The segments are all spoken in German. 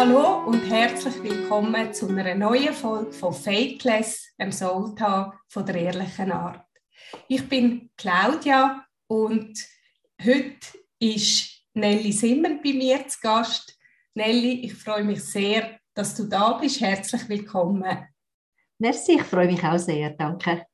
Hallo und herzlich willkommen zu einer neuen Folge von Fakeless, dem Soultag von der ehrlichen Art. Ich bin Claudia und heute ist Nelly Simmer bei mir zu Gast. Nelly, ich freue mich sehr, dass du da bist. Herzlich willkommen. Merci, ich freue mich auch sehr. Danke.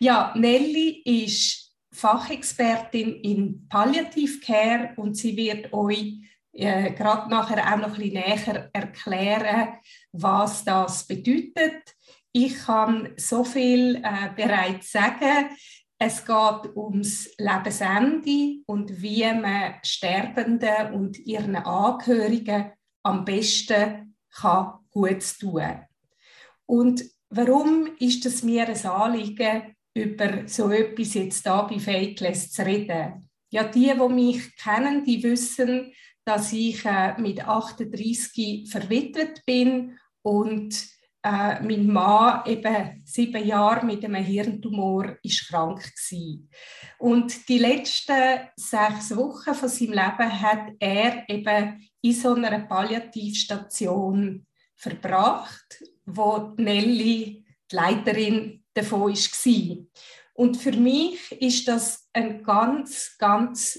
Ja, Nelly ist Fachexpertin in Palliative Care und sie wird euch äh, gerade nachher auch noch ein bisschen näher erklären, was das bedeutet. Ich kann so viel äh, bereits sagen. Es geht ums Lebensende und wie man Sterbenden und ihren Angehörigen am besten kann gut tun. Und warum ist es mir ein Anliegen, über so etwas jetzt da bei Fakeless zu reden? Ja, die, die mich kennen, die wissen, dass ich äh, mit 38 verwitwet bin und äh, mein Mann eben sieben Jahre mit einem Hirntumor ist krank gewesen. Und die letzten sechs Wochen von seinem Leben hat er eben in so einer Palliativstation verbracht, wo Nelly die Leiterin davon war. Und für mich ist das ein ganz, ganz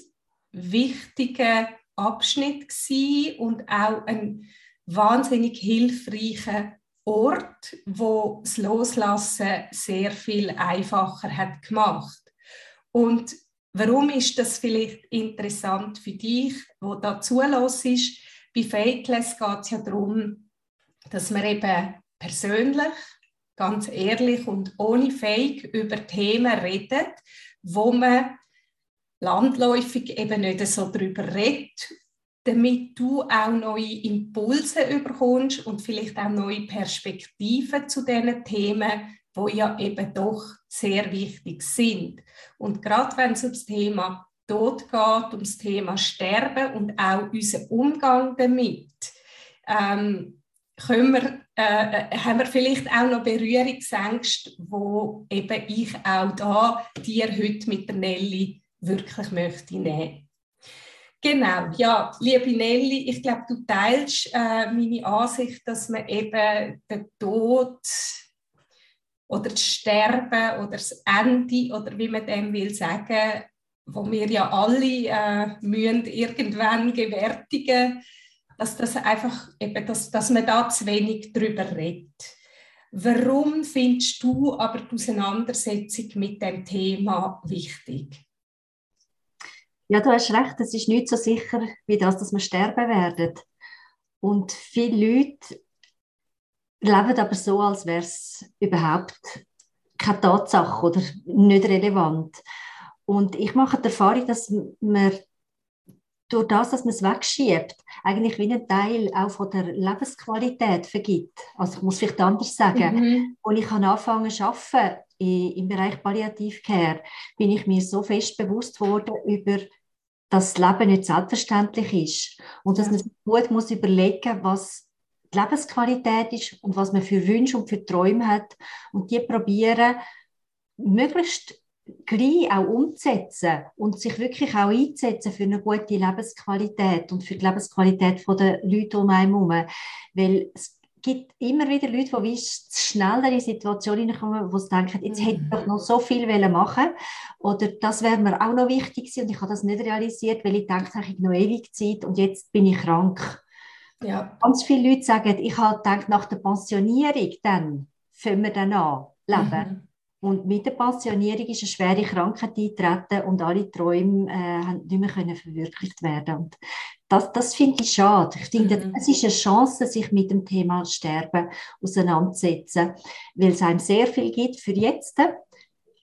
wichtiger Abschnitt gewesen und auch ein wahnsinnig hilfreicher Ort, wo das Loslassen sehr viel einfacher hat gemacht. Und warum ist das vielleicht interessant für dich, wo da zulässt ist? Bei Fakeless geht es ja darum, dass man eben persönlich, ganz ehrlich und ohne Fake über Themen redet, wo man landläufig eben nicht so darüber redet, damit du auch neue Impulse überkommst und vielleicht auch neue Perspektiven zu diesen Themen, wo ja eben doch sehr wichtig sind. Und gerade wenn es um das Thema Tod geht, um das Thema Sterben und auch unseren Umgang damit, ähm, können wir, äh, haben wir vielleicht auch noch Berührungsängste, wo eben ich auch da dir heute mit der Nelly wirklich möchte nehmen. Genau, ja, liebe Nelly, ich glaube, du teilst äh, meine Ansicht, dass man eben den Tod oder das Sterben oder das Ende oder wie man dem will sagen, wo wir ja alle äh, müssen irgendwann gewärtigen, dass das einfach eben, dass, dass man da zu wenig drüber redet. Warum findest du aber die Auseinandersetzung mit dem Thema wichtig? Ja, du hast recht, es ist nicht so sicher wie das, dass wir sterben werden. Und viele Leute leben aber so, als wäre es überhaupt keine Tatsache oder nicht relevant. Und ich mache die Erfahrung, dass man durch das, dass man es wegschiebt, eigentlich wie einen Teil auch von der Lebensqualität vergibt. Also ich muss vielleicht anders sagen. Mhm. Und ich kann anfangen zu arbeiten im Bereich Palliativcare, bin ich mir so fest bewusst worden über dass das Leben nicht selbstverständlich ist und dass man sich gut muss überlegen was die Lebensqualität ist und was man für Wünsche und für Träume hat und die probieren möglichst gleich auch umzusetzen und sich wirklich auch einzusetzen für eine gute Lebensqualität und für die Lebensqualität der Leute um einen herum. Weil es gibt immer wieder Leute, die wie schneller in Situationen kommen, wo sie denken, jetzt hätte ich doch noch so viel machen oder das wäre mir auch noch wichtig gewesen und ich habe das nicht realisiert, weil ich denke, ich habe noch ewig Zeit und jetzt bin ich krank. Ja. Ganz viele Leute sagen, ich habe gedacht, nach der Pensionierung dann fangen wir dann an, leben. Mhm. Und mit der Pensionierung ist eine schwere Krankheit eingetreten und alle Träume äh, haben nicht mehr können verwirklicht werden. Und das, das finde ich schade. Ich finde, mhm. es ist eine Chance, sich mit dem Thema Sterben auseinanderzusetzen, weil es einem sehr viel gibt für jetzt.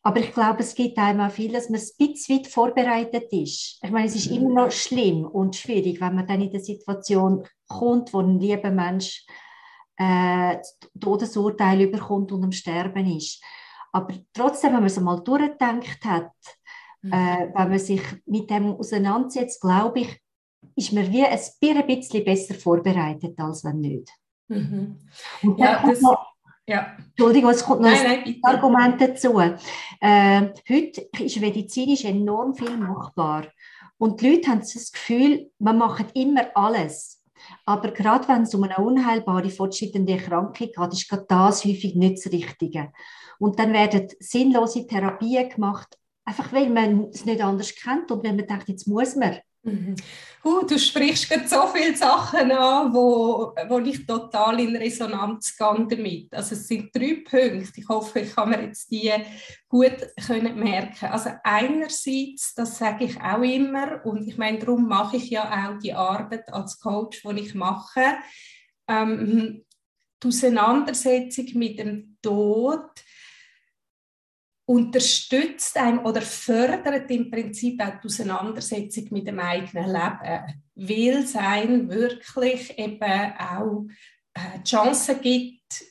Aber ich glaube, es gibt einem auch viel, dass man ein bisschen weit vorbereitet ist. Ich meine, es ist mhm. immer noch schlimm und schwierig, wenn man dann in der Situation kommt, wo ein lieber Mensch äh, Todesurteil überkommt und am Sterben ist. Aber trotzdem, wenn man es einmal durchgedacht hat, mhm. äh, wenn man sich mit dem auseinandersetzt, glaube ich, ist man wie ein bisschen besser vorbereitet, als wenn nicht. Mhm. Und ja, das, noch, ja. Entschuldigung, es kommt noch nein, ein nein, Argument dazu. Äh, heute ist medizinisch enorm viel machbar. Und die Leute haben das Gefühl, man macht immer alles. Aber gerade wenn es um eine unheilbare, fortschreitende Erkrankung geht, ist gerade das häufig nicht das Richtige. Und dann werden sinnlose Therapien gemacht, einfach weil man es nicht anders kennt und wenn man denkt, jetzt muss man. Mhm. Uh, du sprichst gerade so viele Sachen an, wo, wo ich total in Resonanz gehe damit. Also es sind drei Punkte. Ich hoffe, ich kann mir jetzt die gut können merken. Also einerseits, das sage ich auch immer, und ich meine, darum mache ich ja auch die Arbeit als Coach, die ich mache. Ähm, die Auseinandersetzung mit dem Tod unterstützt einem oder fördert im Prinzip auch die Auseinandersetzung mit dem eigenen Leben, weil es einem wirklich eben auch äh, die Chance gibt,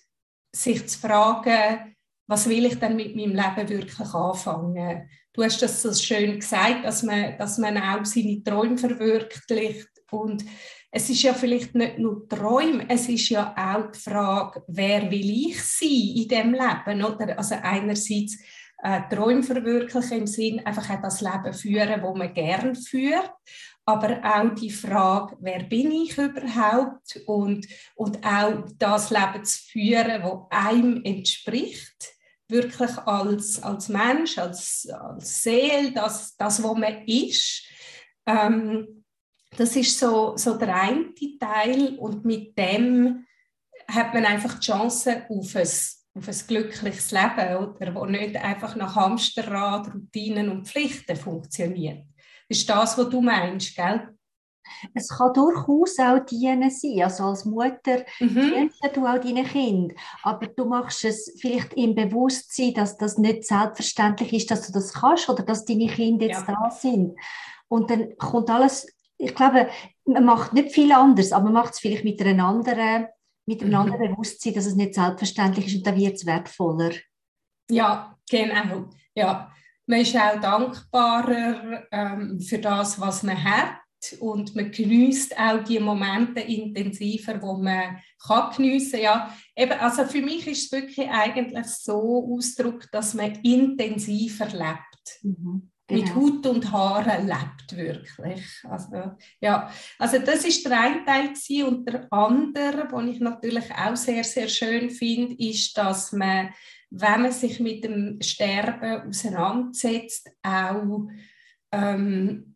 sich zu fragen, was will ich denn mit meinem Leben wirklich anfangen? Du hast das so schön gesagt, dass man, dass man auch seine Träume verwirklicht und es ist ja vielleicht nicht nur Träume, es ist ja auch die Frage, wer will ich sein in dem Leben? Oder? Also einerseits äh, Träume verwirklichen im Sinn einfach auch das Leben führen, wo man gern führt, aber auch die Frage, wer bin ich überhaupt? Und, und auch das Leben zu führen, wo einem entspricht, wirklich als, als Mensch, als, als Seele, das, das, wo man ist. Ähm, das ist so, so der eine Teil. Und mit dem hat man einfach die Chance auf ein auf ein glückliches Leben, oder, wo nicht einfach nach Hamsterrad, Routinen und Pflichten funktioniert. Das ist das, was du meinst, gell? Es kann durchaus auch dienen sein. Also als Mutter mhm. du auch deinen Kind. Aber du machst es vielleicht im Bewusstsein, dass das nicht selbstverständlich ist, dass du das kannst oder dass deine Kinder jetzt ja. da sind. Und dann kommt alles, ich glaube, man macht nicht viel anders, aber man macht es vielleicht mit einer anderen mit einem mhm. anderen Bewusstsein, dass es nicht selbstverständlich ist und dann wird es wertvoller. Ja, genau. Ja. Man ist auch dankbarer ähm, für das, was man hat und man genießt auch die Momente intensiver, wo man kann geniessen. Ja, eben, also für mich ist es wirklich eigentlich so Ausdruck, dass man intensiver lebt. Mhm. Genau. Mit Haut und Haaren lebt wirklich. Also, ja. also das ist der eine Teil gewesen. und der andere, den ich natürlich auch sehr, sehr schön finde, ist, dass man, wenn man sich mit dem Sterben auseinandersetzt, auch ähm,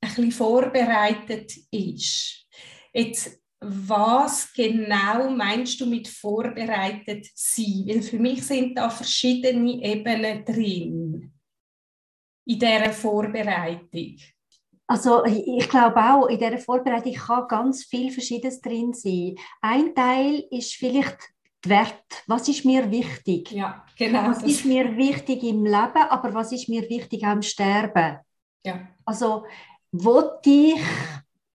ein bisschen vorbereitet ist. Jetzt, was genau meinst du mit vorbereitet sein? Weil für mich sind da verschiedene Ebenen drin in dieser Vorbereitung? Also ich glaube auch, in dieser Vorbereitung kann ganz viel Verschiedenes drin sein. Ein Teil ist vielleicht Wert. Was ist mir wichtig? Ja, genau. Was ist mir wichtig im Leben, aber was ist mir wichtig am Sterben? Ja. Also, wo ich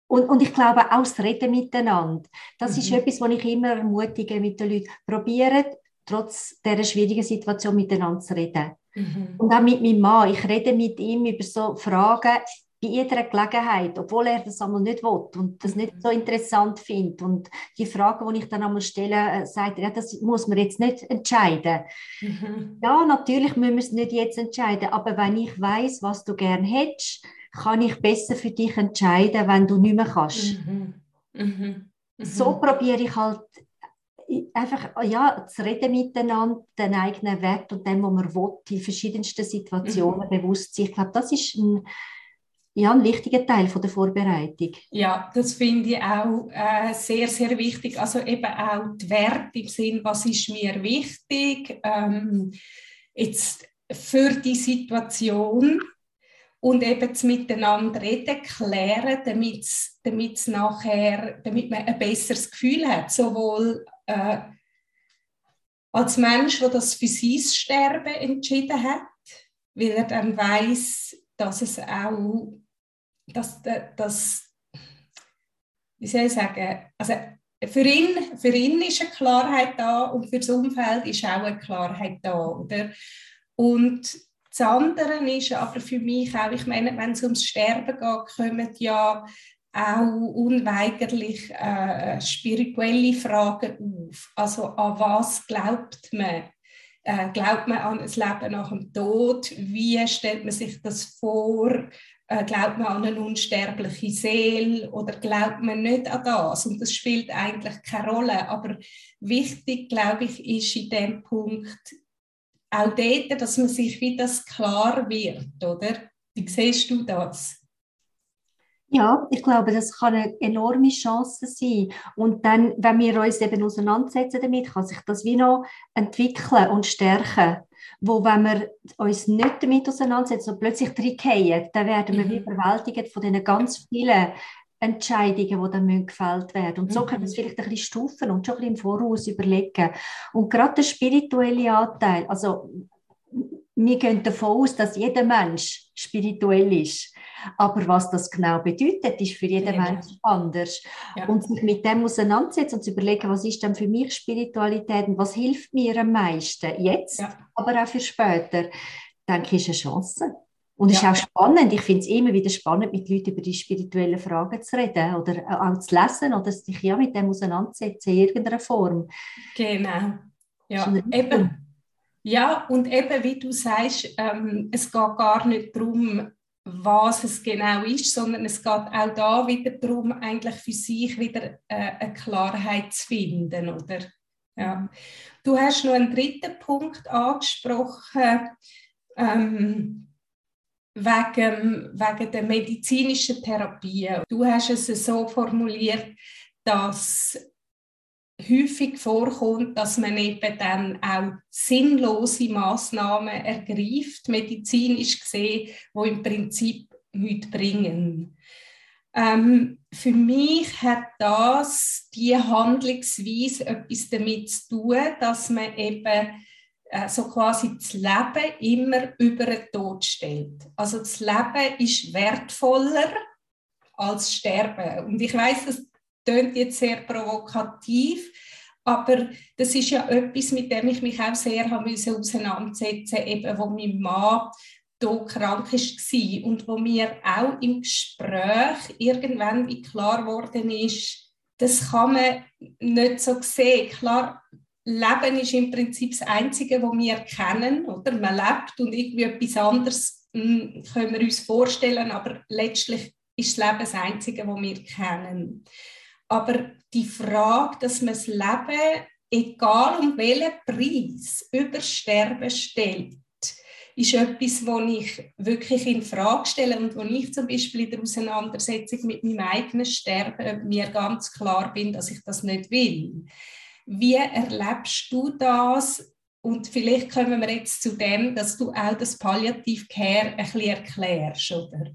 und, und ich glaube auch das Reden miteinander. Das mhm. ist etwas, was ich immer ermutige mit den Leuten. Probieren, trotz dieser schwierigen Situation miteinander zu reden. Mhm. Und auch mit meinem Mann. Ich rede mit ihm über so Fragen bei jeder Gelegenheit, obwohl er das einmal nicht will und das nicht so interessant findet. Und die Fragen, die ich dann einmal stelle, äh, sagt er, ja, das muss man jetzt nicht entscheiden. Mhm. Ja, natürlich müssen wir es nicht jetzt entscheiden, aber wenn ich weiß, was du gern hättest, kann ich besser für dich entscheiden, wenn du nicht mehr kannst. Mhm. Mhm. So probiere ich halt einfach ja, zu reden miteinander, den eigenen Wert und dem, was man will, in verschiedensten Situationen mhm. bewusst sein. Ich glaube, das ist ein, ja, ein wichtiger Teil von der Vorbereitung. Ja, das finde ich auch äh, sehr, sehr wichtig. Also eben auch die Werte im Sinn, was ist mir wichtig, ähm, jetzt für die Situation und eben das Miteinander reden, klären, damit es nachher, damit man ein besseres Gefühl hat, sowohl äh, als Mensch, der das für sein Sterben entschieden hat, weil er dann weiß, dass es auch, dass, dass wie soll ich sagen, also für ihn, für ihn ist eine Klarheit da und für das Umfeld ist auch eine Klarheit da, oder? Und das andere ist aber für mich auch, ich meine, wenn es ums Sterben geht, kommen ja auch unweigerlich äh, spirituelle Fragen auf. Also an was glaubt man? Äh, glaubt man an ein Leben nach dem Tod? Wie stellt man sich das vor? äh, glaubt man an eine unsterbliche Seele oder glaubt man nicht an das? Und das spielt eigentlich keine Rolle. Aber wichtig, glaube ich, ist in dem Punkt auch dort, dass man sich wie das klar wird, oder? Wie siehst du das? Ja, ich glaube, das kann eine enorme Chance sein. Und dann, wenn wir uns eben auseinandersetzen damit, kann sich das wie noch entwickeln und stärken. Wo, wenn wir uns nicht damit auseinandersetzen und plötzlich reingehen, dann werden wir mhm. wie überwältigt von diesen ganz vielen Entscheidungen, die dann gefällt werden. Und so mhm. können wir es vielleicht ein bisschen stufen und schon ein bisschen im Voraus überlegen. Und gerade der spirituelle Anteil, also wir gehen davon aus, dass jeder Mensch spirituell ist. Aber was das genau bedeutet, ist für jeden ja. Mensch anders. Ja. Und sich mit dem auseinandersetzen und zu überlegen, was ist denn für mich Spiritualität und was hilft mir am meisten jetzt, ja. aber auch für später, denke ich, ist eine Chance. Und es ist auch spannend, ich finde es immer wieder spannend, mit Leuten über die spirituellen Fragen zu reden oder auch zu lesen oder sich ja mit dem auseinandersetzen in irgendeiner Form. Genau. Ja, eben. Ja, und eben, wie du sagst, ähm, es geht gar nicht darum, was es genau ist, sondern es geht auch da wieder darum, eigentlich für sich wieder äh, eine Klarheit zu finden, oder? Ja. Du hast noch einen dritten Punkt angesprochen, ähm, wegen, wegen der medizinischen Therapie. Du hast es so formuliert, dass häufig vorkommt, dass man eben dann auch sinnlose Maßnahmen ergreift, medizinisch gesehen, wo im Prinzip nichts bringen. Ähm, für mich hat das die Handlungsweise etwas damit zu tun, dass man eben äh, so quasi das Leben immer über den Tod stellt. Also das Leben ist wertvoller als Sterben. Und ich weiß, das klingt jetzt sehr provokativ, aber das ist ja etwas, mit dem ich mich auch sehr habe auseinandersetzen eben wo mein Mann hier krank war und wo mir auch im Gespräch irgendwann wie klar geworden ist, das kann man nicht so sehen. Klar, Leben ist im Prinzip das Einzige, was wir kennen, oder? Man lebt und irgendwie etwas anderes hm, können wir uns vorstellen, aber letztlich ist das Leben das Einzige, was wir kennen. Aber die Frage, dass man das Leben, egal um welchen Preis, über Sterben stellt, ist etwas, was ich wirklich in Frage stelle und wo ich zum Beispiel in der Auseinandersetzung mit meinem eigenen Sterben mir ganz klar bin, dass ich das nicht will. Wie erlebst du das? Und vielleicht kommen wir jetzt zu dem, dass du auch das Palliative Care ein bisschen erklärst, oder?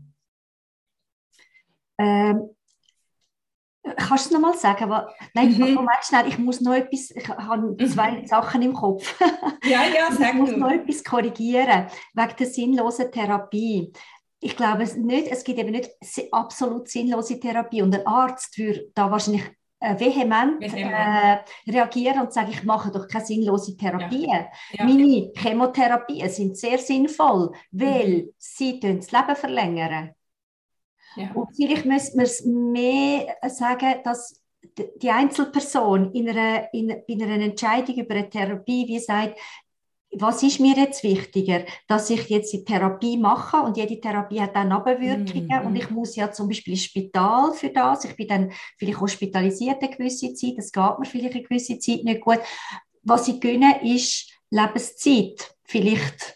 Ähm, Kannst du noch mal sagen? Was, nein, mhm. Moment schnell, ich muss noch etwas, ich habe mhm. zwei mhm. Sachen im Kopf. Ja, ja, sag Ich muss du. noch etwas korrigieren, wegen der sinnlosen Therapie. Ich glaube es nicht, es gibt eben nicht absolut sinnlose Therapie und ein Arzt würde da wahrscheinlich äh, vehement äh, reagieren und sagen, ich mache doch keine sinnlose Therapie. Ja. Ja. Meine Chemotherapien sind sehr sinnvoll, weil mhm. sie das Leben verlängern. Ja. Und vielleicht müsste man es mehr sagen, dass die Einzelperson in einer, in, in einer Entscheidung über eine Therapie wie sagt, was ist mir jetzt wichtiger, dass ich jetzt die Therapie mache und jede Therapie hat dann Nebenwirkungen mm. und ich muss ja zum Beispiel ins Spital für das, ich bin dann vielleicht hospitalisiert eine gewisse Zeit, das geht mir vielleicht eine gewisse Zeit nicht gut. Was ich gönne, ist Lebenszeit, vielleicht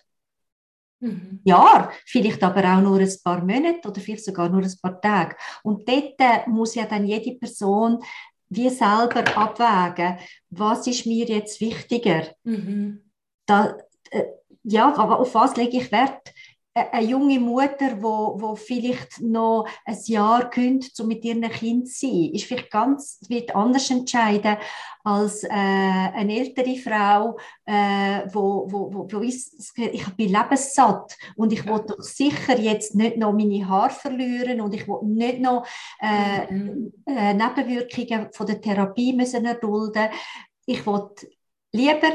Mhm. Jahr, vielleicht aber auch nur ein paar Monate oder vielleicht sogar nur ein paar Tage. Und dort äh, muss ja dann jede Person wie selber abwägen, was ist mir jetzt wichtiger. Mhm. Da, äh, ja, auf was lege ich Wert? Eine junge Mutter, wo, wo vielleicht noch ein Jahr könnt, um mit ihrem Kind zu sein, ist vielleicht ganz wird anders entscheiden als äh, eine ältere Frau, äh, wo, wo, wo, wo ist, ich bin lebenssatt und ich will doch sicher jetzt nicht noch meine Haare verlieren und ich will nicht noch äh, mhm. äh, Nebenwirkungen von der Therapie müssen erdulden. Ich will lieber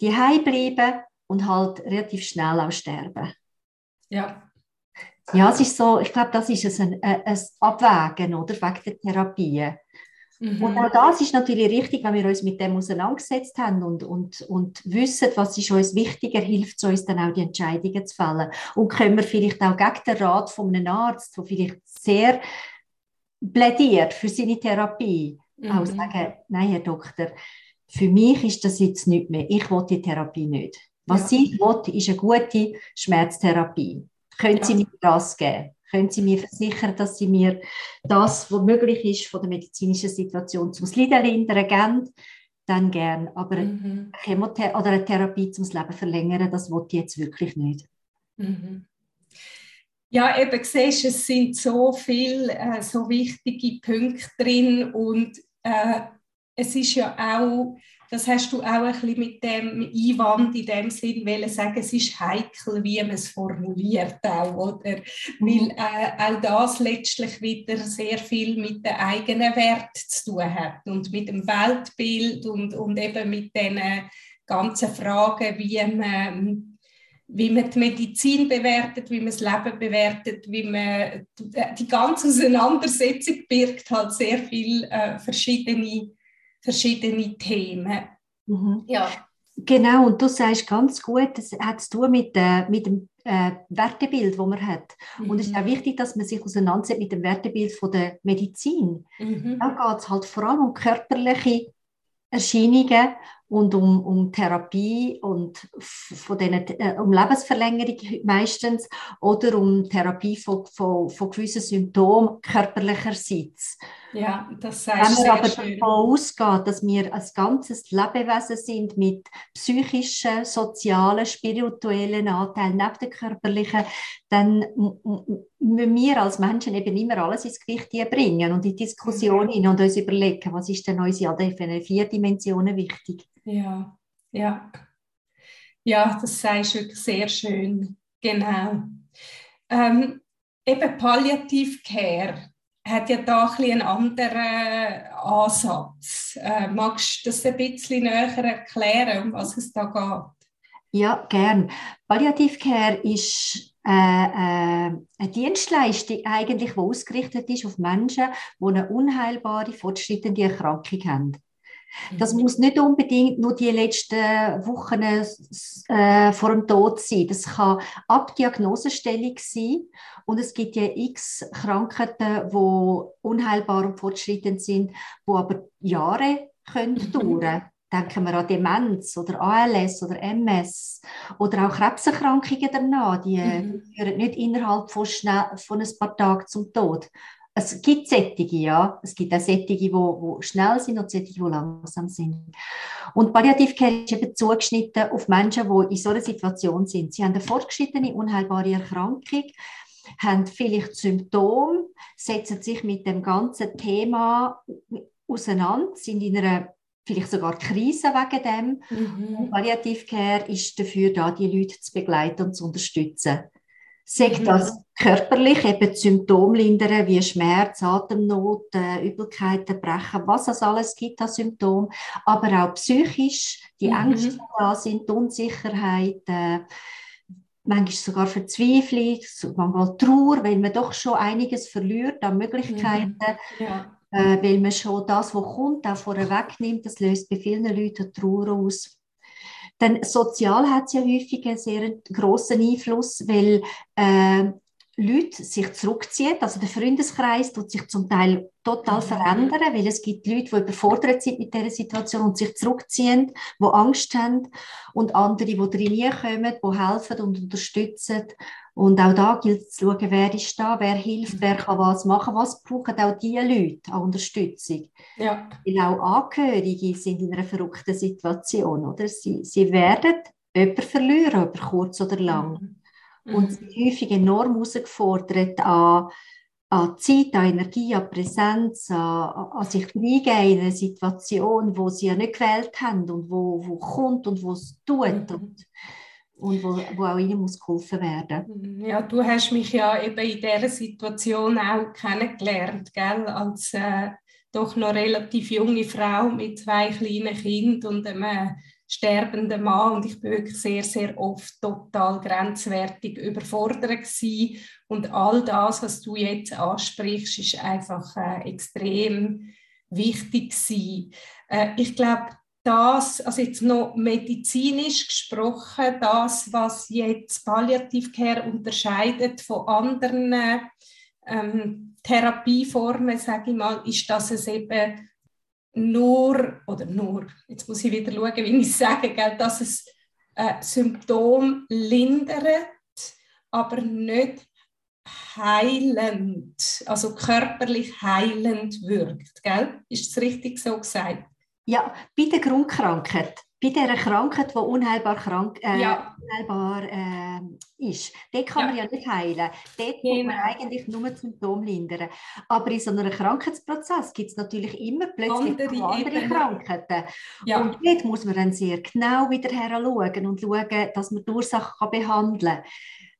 die bleiben und halt relativ schnell auch sterben. Ja. Ja, es ist so, ich glaube, das ist ein, ein, ein Abwägen, oder, wegen der Therapie. Mhm. Und auch das ist natürlich richtig, wenn wir uns mit dem auseinandergesetzt haben und, und, und wissen, was ist uns wichtiger, hilft es uns dann auch, die Entscheidungen zu fällen. Und können wir vielleicht auch gegen den Rat von einem Arzt, der vielleicht sehr plädiert für seine Therapie, mhm. auch sagen, nein, Herr Doktor, für mich ist das jetzt nicht mehr. Ich will die Therapie nicht. Was ja. ich will, ist eine gute Schmerztherapie. Können ja. Sie mir das geben? Können Sie mir versichern, dass Sie mir das, was möglich ist von der medizinischen Situation zum Leiden lindern, geben? Dann gern. Aber mhm. Chemother oder eine Therapie zum Leben verlängern, das will ich jetzt wirklich nicht. Mhm. Ja, eben siehst, es sind so viele äh, so wichtige Punkte drin und äh, es ist ja auch das hast du auch ein bisschen mit dem Einwand in dem Sinn wollen sagen, es ist heikel, wie man es formuliert auch, oder? Mhm. Weil äh, auch das letztlich wieder sehr viel mit den eigenen Wert zu tun hat und mit dem Weltbild und, und eben mit den ganzen Fragen, wie man wie man die Medizin bewertet, wie man das Leben bewertet, wie man die ganze Auseinandersetzung birgt halt sehr viel äh, verschiedene verschiedene Themen. Mhm. Ja. Genau, und du sagst ganz gut, das hat zu tun mit, äh, mit dem äh, Wertebild, das man hat. Mhm. Und es ist auch mhm. wichtig, dass man sich auseinandersetzt mit dem Wertebild von der Medizin. Mhm. Da geht es halt vor allem um körperliche Erscheinungen und um, um Therapie und von denen, äh, um Lebensverlängerung meistens oder um Therapie von, von, von gewissen Symptomen körperlicherseits. Ja, das heißt Wenn man aber schön. davon ausgeht, dass wir ein ganzes Lebewesen sind mit psychischen, sozialen, spirituellen Anteilen neben den körperlichen, dann müssen wir als Menschen eben immer alles ins Gewicht bringen und in Diskussionen mhm. und uns überlegen, was ist denn uns in vier Dimensionen wichtig. Ja, ja. Ja, das sagst du wirklich sehr schön. Genau. Ähm, eben Palliative Care hat ja da ein einen anderen Ansatz. Äh, magst du das ein bisschen näher erklären, um was es da geht? Ja, gern. Palliative Care ist äh, äh, eine Dienstleistung, eigentlich, die ausgerichtet ist auf Menschen, die eine unheilbare, fortschreitende Erkrankung haben. Das muss nicht unbedingt nur die letzten Wochen äh, vor dem Tod sein. Das kann ab Diagnosestellung sein. Und es gibt ja x Krankheiten, die unheilbar und fortschreitend sind, die aber Jahre können mhm. dauern Denken wir an Demenz oder ALS oder MS oder auch Krebserkrankungen danach. Die mhm. führen nicht innerhalb von, schnell, von ein paar Tagen zum Tod es gibt Sättige, ja. Es gibt auch Sättige, die wo, schnell sind und Sättige, die langsam sind. Und Palliativcare ist eben zugeschnitten auf Menschen, die in so einer Situation sind. Sie haben eine fortgeschrittene, unheilbare Erkrankung, haben vielleicht Symptome, setzen sich mit dem ganzen Thema auseinander, sind in einer vielleicht sogar Krise wegen dem. Mhm. Und Palliativcare ist dafür da, die Leute zu begleiten und zu unterstützen. Sagt mhm. das körperlich, eben Symptome lindern, wie Schmerz, Atemnot, äh, Übelkeit, Brechen, was es alles gibt an Symptomen, aber auch psychisch, die mhm. Ängste, die da sind, die Unsicherheit, äh, manchmal sogar Verzweiflung, manchmal Trauer, weil man doch schon einiges verliert an Möglichkeiten. Mhm. Ja. Äh, weil man schon das, was kommt, auch vorweg nimmt, das löst bei vielen Leuten Trauer aus. Dann sozial hat es ja häufig einen sehr grossen Einfluss, weil äh, Leute sich zurückziehen. Also der Freundeskreis tut sich zum Teil total mhm. verändern, weil es gibt Leute, die überfordert sind mit dieser Situation und sich zurückziehen, die Angst haben und andere, die drin kommen, die helfen und unterstützen. Und auch da gilt es zu schauen, wer ist da, wer hilft, wer kann was machen, was brauchen auch diese Leute an Unterstützung. Ja. Weil auch Angehörige sind in einer verrückten Situation. Oder? Sie, sie werden jemanden verlieren, über kurz oder lang. Mhm. Und sind häufig enorm herausgefordert an, an Zeit, an Energie, an Präsenz, an, an sich hineingehen in eine Situation, wo sie ja nicht gewählt haben und wo, wo kommt und wo es tut. Mhm. Und, und wo, wo auch ihnen muss geholfen werden. Mhm. Ja, du hast mich ja eben in dieser Situation auch kennengelernt, gell? als äh, doch noch relativ junge Frau mit zwei kleinen Kindern und einem sterbenden Mann und ich bin wirklich sehr, sehr oft total grenzwertig überfordert gewesen. und all das, was du jetzt ansprichst, ist einfach äh, extrem wichtig. Äh, ich glaube, das, also jetzt noch medizinisch gesprochen, das, was jetzt Palliativcare unterscheidet von anderen ähm, Therapieformen, sage ich mal, ist, dass es eben nur, oder nur, jetzt muss ich wieder schauen, wie ich sage, gell, dass es äh, Symptom lindert, aber nicht heilend, also körperlich heilend wirkt. Gell? Ist es richtig so gesagt? Ja, bei der Grundkrankheit, bei dieser Krankheit, die unheilbar, krank, äh, ja. unheilbar äh, ist, dort kann ja. man ja nicht heilen. Dort genau. muss man eigentlich nur Symptome lindern. Aber in so einem Krankheitsprozess gibt es natürlich immer plötzlich andere, andere Krankheiten. Ja. Und dort muss man dann sehr genau wieder her schauen und schauen, dass man die Ursache behandeln kann.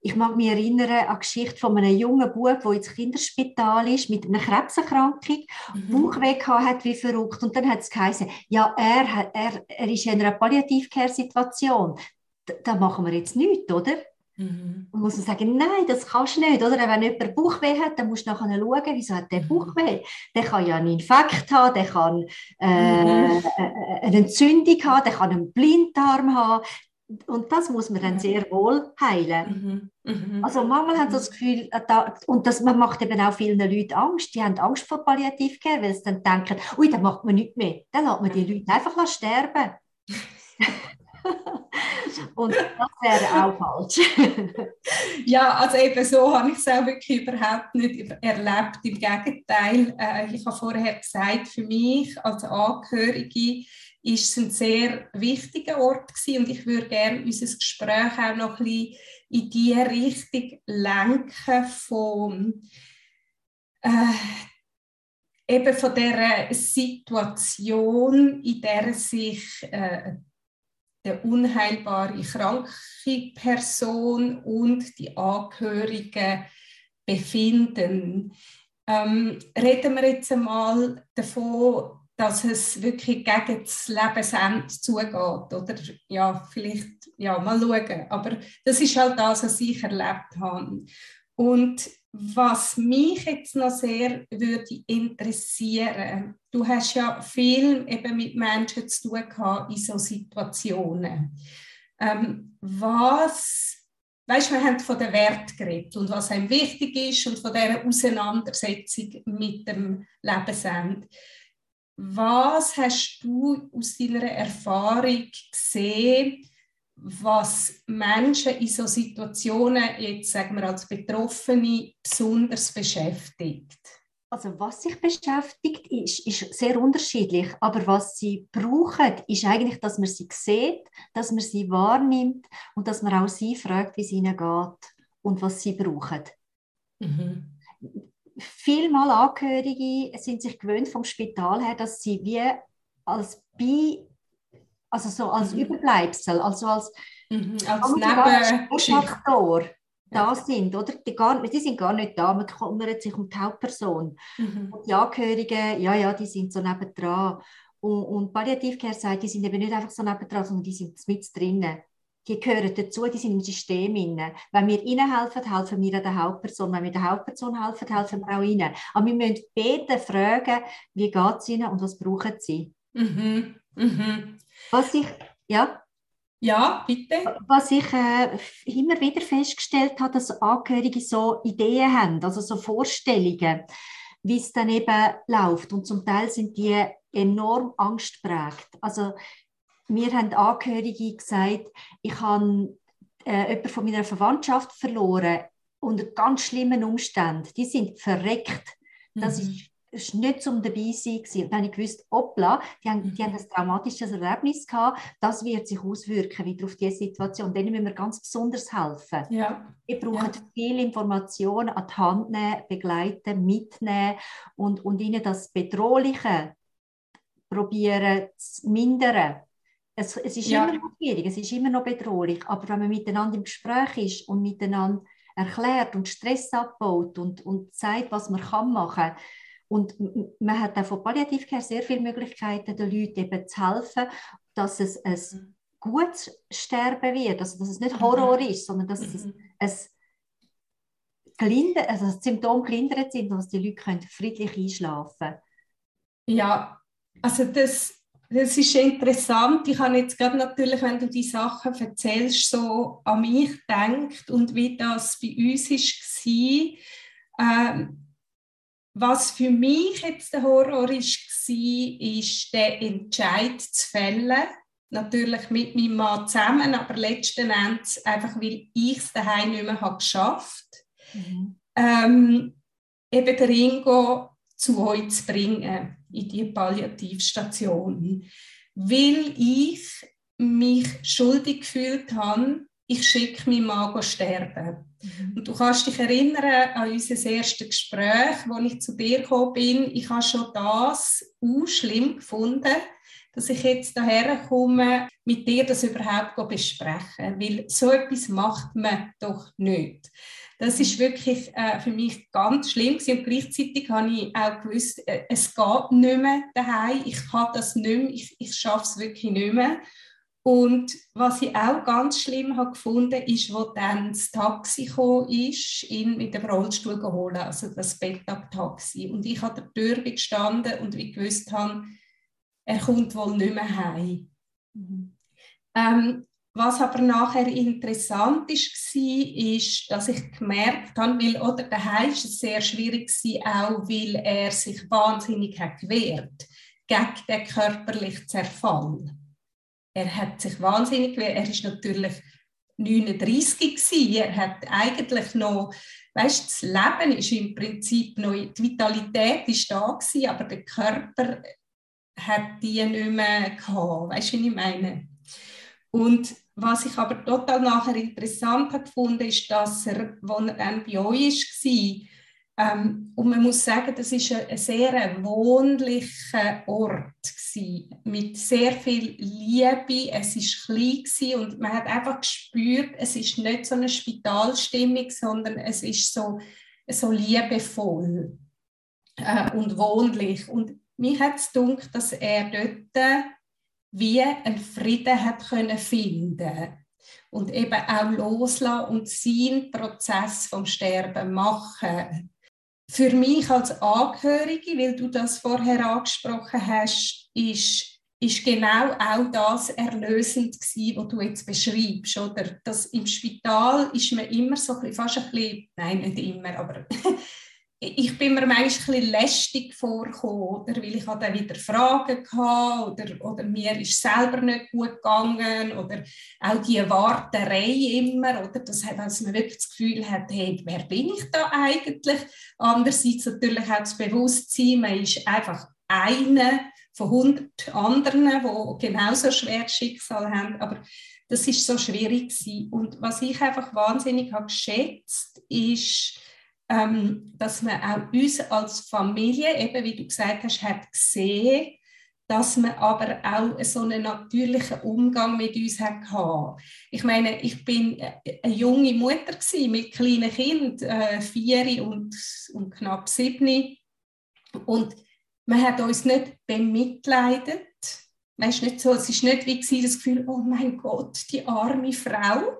Ich mag mich erinnern an die Geschichte von einem jungen Bub, der ins Kinderspital ist mit einer Krebserkrankung, mhm. Bauchweh hat wie verrückt. Und dann hat es geheißen, ja, er, er, er ist in einer Palliativcare-Situation. Da, machen wir jetzt nichts, oder? Mhm. Und muss man sagen, nein, das kannst du nicht, oder? Wenn jemand Bauchweh hat, dann musst du nachher schauen, wieso hat der mhm. Bauchweh? Der kann ja einen Infekt haben, der kann äh, mhm. Äh, eine Entzündung haben, der kann einen Blinddarm haben, und das muss man dann sehr wohl heilen. Mhm. Mhm. Also manchmal haben sie das Gefühl, äh, da, und das man macht eben auch vielen Leuten Angst, die haben Angst vor Palliativcare, weil sie dann denken, ui, dann macht man nichts mehr, dann lässt man die Leute einfach sterben. und das wäre auch falsch. ja, also eben so habe ich es auch wirklich überhaupt nicht erlebt. Im Gegenteil, äh, ich habe vorher gesagt, für mich als Angehörige ist es ein sehr wichtiger Ort gewesen und ich würde gerne unser Gespräch auch noch ein bisschen in die Richtung lenken von äh, eben von der Situation, in der sich äh, der unheilbare kranke Person und die Angehörigen befinden. Ähm, reden wir jetzt einmal davon, dass es wirklich gegen das Lebensende zugeht. Oder ja, vielleicht ja, mal schauen. Aber das ist halt das, was ich erlebt habe. Und was mich jetzt noch sehr würde interessieren, du hast ja viel eben mit Menschen zu tun gehabt in solchen Situationen. Ähm, was, weißt du, wir haben von der Wert geredet und was einem wichtig ist und von dieser Auseinandersetzung mit dem Lebensende. Was hast du aus deiner Erfahrung gesehen, was Menschen in so Situationen, jetzt sagen wir als Betroffene, besonders beschäftigt? Also was sich beschäftigt, ist, ist sehr unterschiedlich. Aber was sie brauchen, ist eigentlich, dass man sie sieht, dass man sie wahrnimmt und dass man auch sie fragt, wie es ihnen geht und was sie brauchen. Mhm vielmal Angehörige sind sich gewöhnt vom Spital her, dass sie wie als Bi, also so als mhm. Überbleibsel, also als, mhm, als Nebenfaktor da sind, oder? Die, gar, die sind gar nicht da, man kümmert sich um die Hauptperson. Mhm. Und die Angehörigen, ja, ja, die sind so nebendran. Und, und Palliativcare sagt, die sind eben nicht einfach so nebendran, sondern die sind mit drinnen die gehören dazu, die sind im System inne. Wenn wir ihnen helfen, helfen wir der Hauptperson. Wenn wir der Hauptperson helfen, helfen wir auch ihnen. Aber wir müssen beide fragen, wie geht es ihnen und was brauchen sie. Mhm. Mhm. Was ich, ja? Ja, bitte. Was ich äh, immer wieder festgestellt habe, dass Angehörige so Ideen haben, also so Vorstellungen, wie es dann eben läuft. Und zum Teil sind die enorm angstprägt. Also mir haben Angehörige gesagt, ich habe äh, jemanden von meiner Verwandtschaft verloren unter ganz schlimmen Umständen. Die sind verreckt. Das mhm. ist es war nicht zum dabei sein. Und dann habe ich gewusst, hoppla, die haben, die haben ein traumatisches Erlebnis gehabt, das wird sich auswirken wieder auf diese Situation. Denen müssen wir ganz besonders helfen. Ja. Wir brauchen ja. viel Informationen an die Hand nehmen, begleiten, mitnehmen und, und ihnen das Bedrohliche probieren zu mindern. Es, es ist ja. immer noch schwierig, es ist immer noch bedrohlich, aber wenn man miteinander im Gespräch ist und miteinander erklärt und Stress abbaut und, und zeigt, was man kann machen und man hat auch von Palliativcare sehr viele Möglichkeiten, den Leuten eben zu helfen, dass es ein mhm. gutes Sterben wird, also dass es nicht Horror mhm. ist, sondern dass es mhm. ein gelinder, also das Symptom gelindert sind, dass die Leute können friedlich einschlafen können. Ja, also das, das ist interessant. Ich habe jetzt gerade natürlich, wenn du die Sachen erzählst, so an mich gedacht und wie das bei uns war. Ähm, was für mich jetzt der Horror ist, war, ist der Entscheid zu fällen. Natürlich mit meinem Mann zusammen, aber letzten Endes einfach, weil ich es daheim nicht mehr habe geschafft mhm. ähm, eben den Ringo zu euch zu bringen, in die Palliativstation. Weil ich mich schuldig gefühlt habe, ich schicke meinen Mann sterben. Mhm. Und du kannst dich erinnern an unser erstes Gespräch, wo ich zu dir gekommen bin. Ich habe schon das auch schlimm gefunden, dass ich jetzt daher komme, mit dir das überhaupt besprechen. Weil so etwas macht man doch nicht. Das ist wirklich äh, für mich ganz schlimm gewesen. und gleichzeitig habe ich auch gewusst, äh, es geht nicht mehr daheim. Ich kann das nicht mehr. Ich, ich schaffe es wirklich nicht mehr. Und was ich auch ganz schlimm habe gefunden, ist, wo dann das Taxi gekommen ist, ihn mit dem Rollstuhl geholt, also das Bettab-Taxi. Und ich habe der Tür gestanden und ich gewusst habe, er kommt wohl nicht mehr heim. Mhm. Ähm, was aber nachher interessant ist, war, ist, dass ich gemerkt habe, weil oder daheim ist es sehr schwierig war, auch weil er sich wahnsinnig hat gewehrt gegen den körperlichen Zerfall er hat sich wahnsinnig gewehrt. Er ist natürlich 39 gewesen. Er hat eigentlich noch, weißt, das Leben ist im Prinzip noch, die Vitalität ist da gewesen, aber der Körper hat die nicht mehr gehabt. Weißt du, wie ich meine? Und was ich aber total nachher interessant gefunden, ist, dass er, als er dann bei euch war, ähm, und man muss sagen, das ist ein, ein sehr wohnlicher Ort gewesen, mit sehr viel Liebe. Es ist klein gewesen und man hat einfach gespürt, es ist nicht so eine Spitalstimmung, sondern es ist so, so liebevoll äh, und wohnlich. Und mich hat es gedacht, dass er dort wie einen Frieden hat können finden und eben auch loslassen und seinen Prozess vom Sterben machen für mich als Angehörige, weil du das vorher angesprochen hast, ist, ist genau auch das erlösend gewesen, was du jetzt beschreibst. Oder? Das Im Spital ist man immer so ein bisschen, fast ein bisschen, nein, nicht immer, aber ich bin mir manchmal ein bisschen lästig vorgekommen, oder? weil ich dann wieder Fragen hatte oder, oder mir ist selber nicht gut gegangen oder auch die Warterei immer, oder? Das, dass man wirklich das Gefühl hat, hey, wer bin ich da eigentlich? Andererseits natürlich auch das Bewusstsein, man ist einfach einer von 100 anderen, die genauso schwer Schicksal haben, aber das ist so schwierig gewesen. Und was ich einfach wahnsinnig habe geschätzt, ist, ähm, dass man auch uns als Familie, eben wie du gesagt hast, hat gesehen, dass man aber auch so einen natürlichen Umgang mit uns hatte. Ich meine, ich bin eine junge Mutter mit kleinen Kindern, äh, vier und, und knapp sieben. Und man hat uns nicht bemitleidet. Weißt, nicht so, es war nicht wie das Gefühl, oh mein Gott, die arme Frau,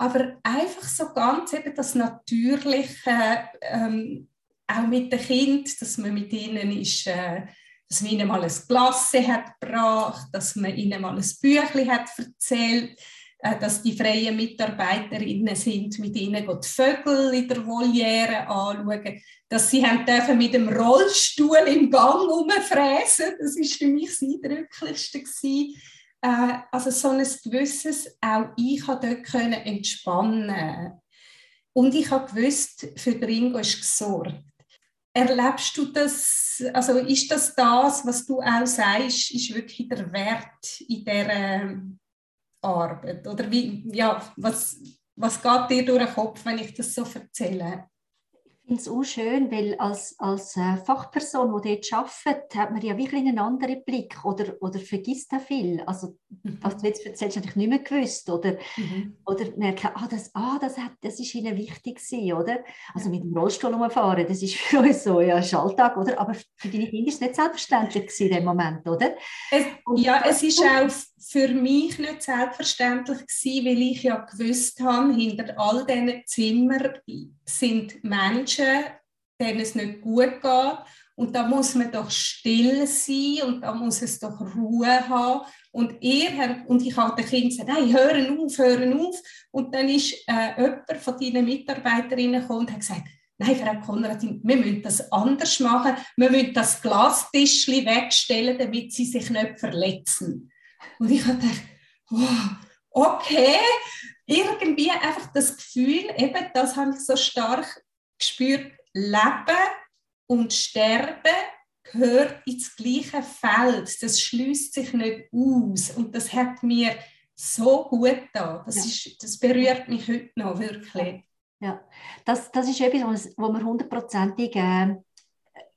aber einfach so ganz eben das Natürliche, ähm, auch mit den Kindern, dass man mit ihnen ist, äh, dass man ihnen mal ein Glasse hat gebracht, dass man ihnen mal ein Büchlein hat erzählt, äh, dass die freien Mitarbeiterinnen sind, mit ihnen die Vögel in der Voliere anschauen, dass sie haben dürfen mit dem Rollstuhl im Gang rumfräsen, das war für mich das Eindrücklichste gewesen äh, also so ein gewisses, auch ich konnte dort können entspannen und ich habe gewusst, für Ringo ist gesorgt. Erlebst du das, also ist das das, was du auch sagst, ist wirklich der Wert in dieser Arbeit? Oder wie, ja, was, was geht dir durch den Kopf, wenn ich das so erzähle? Finde es auch schön, weil als, als äh, Fachperson, die dort arbeitet, hat man ja wirklich einen anderen Blick oder, oder vergisst da viel. Also, mhm. was du jetzt erzählst, habe ich nicht mehr gewusst. Oder, mhm. oder merke, ah, das, ah, das, hat, das ist ihnen wichtig gewesen, oder? Also mit dem Rollstuhl umfahren, das ist für uns so ja, ein Alltag, oder? Aber für deine Kinder ist es nicht selbstverständlich gewesen, in dem Moment, oder? Es, ja, es ist auch für mich nicht selbstverständlich gewesen, weil ich ja gewusst habe, hinter all diesen Zimmern sind Menschen, denen es nicht gut geht und da muss man doch still sein und da muss es doch Ruhe haben. Und, er, und ich habe den Kindern gesagt, nein, hören auf, hören auf. Und dann ist äh, jemand von deinen Mitarbeiterinnen gekommen und hat gesagt, nein, Frau Konradin, wir müssen das anders machen. Wir müssen das Glastischli wegstellen, damit sie sich nicht verletzen. Und ich habe gedacht, oh, okay, irgendwie einfach das Gefühl, eben, das habe ich so stark gespürt, Leben und Sterben gehört ins gleiche Feld. Das schließt sich nicht aus. Und das hat mir so gut da. Das, ja. das berührt mich heute noch wirklich. Ja, das, das ist etwas, was wir hundertprozentig äh,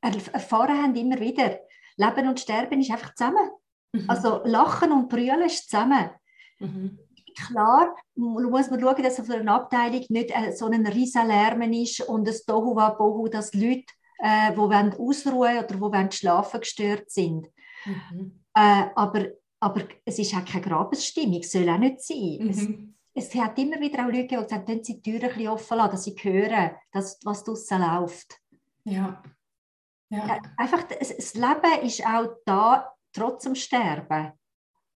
erfahren haben, immer wieder. Leben und Sterben ist einfach zusammen. Mhm. Also Lachen und Brüllen ist zusammen. Mhm. Klar muss man schauen, dass auf einer Abteilung nicht äh, so ein riesen Lärm ist und ein Tohuwabohu, dass Leute äh, die wollen ausruhen oder die wollen schlafen gestört sind. Mhm. Äh, aber, aber es ist auch keine Grabesstimmung, es soll auch nicht sein. Mhm. Es, es, hat immer wieder auch Leute, die gesagt haben, sie die Türen ein bisschen offen lassen, dass sie hören, dass, was draußen läuft. Ja. ja. ja einfach, das, das Leben ist auch da, trotz dem Sterben.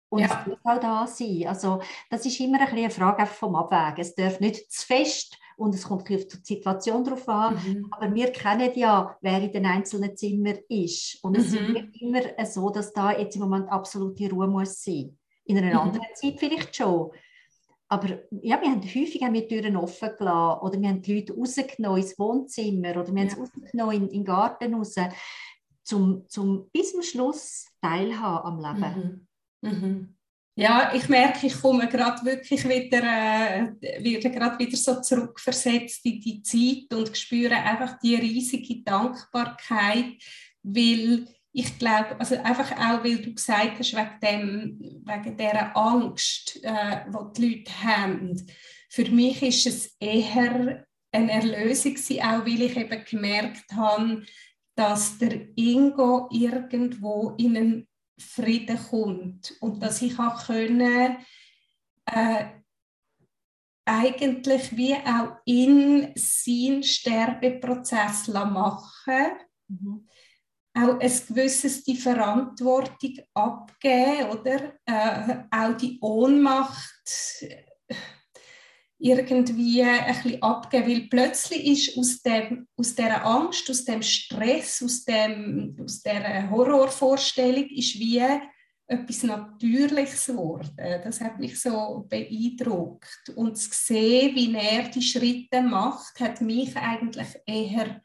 Und ja. es muss auch da sein. Also, das ist immer ein eine Frage vom Abwägen. Es darf nicht zu fest und es kommt auf die Situation drauf an. Mhm. Aber wir kennen ja, wer in den einzelnen Zimmern ist. Und es mhm. ist immer so, dass da jetzt im Moment absolute Ruhe muss sein. In einer mhm. anderen Zeit vielleicht schon. Aber ja, wir haben häufig haben wir Türen offen gelassen oder wir haben die Leute rausgenommen ins Wohnzimmer oder wir haben sie rausgenommen in, in den Garten raus, zum, zum bis zum Schluss teilhaben am Leben. Mhm. Mhm. Ja, ich merke, ich komme gerade wirklich wieder, äh, werde gerade wieder so zurückversetzt in die Zeit und spüre einfach die riesige Dankbarkeit, weil ich glaube, also einfach auch, weil du gesagt hast, wegen, dem, wegen dieser Angst, äh, die die Leute haben. Für mich ist es eher eine Erlösung auch weil ich eben gemerkt habe, dass der Ingo irgendwo in einen Frieden kommt und dass ich auch können, äh, eigentlich wie auch in seinen Sterbeprozess machen mhm. auch ein gewisses die Verantwortung abgeben oder äh, auch die Ohnmacht irgendwie ein bisschen abgeben, weil plötzlich ist aus, dem, aus dieser Angst, aus dem Stress, aus, dem, aus dieser Horrorvorstellung ist wie etwas Natürliches geworden. Das hat mich so beeindruckt. Und zu sehen, wie er die Schritte macht, hat mich eigentlich eher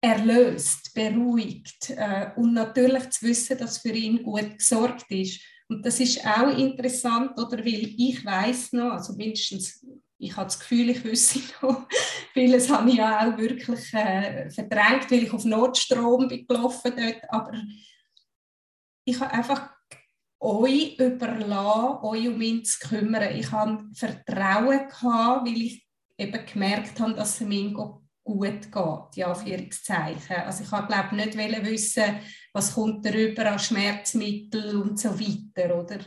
erlöst, beruhigt. Äh, und natürlich zu wissen, dass für ihn gut gesorgt ist. Und das ist auch interessant, oder weil ich weiß noch, also mindestens ich habe das Gefühl, ich wüsste noch, vieles habe ich ja auch wirklich äh, verdrängt, weil ich auf Notstrom bin gelaufen dort, aber ich habe einfach euch überlassen, euch um ihn zu kümmern. Ich habe Vertrauen gehabt, weil ich eben gemerkt habe, dass es mir gut geht, ja, Anführungszeichen. Also ich habe, glaube nicht wissen, was kommt darüber an Schmerzmittel und so weiter, oder?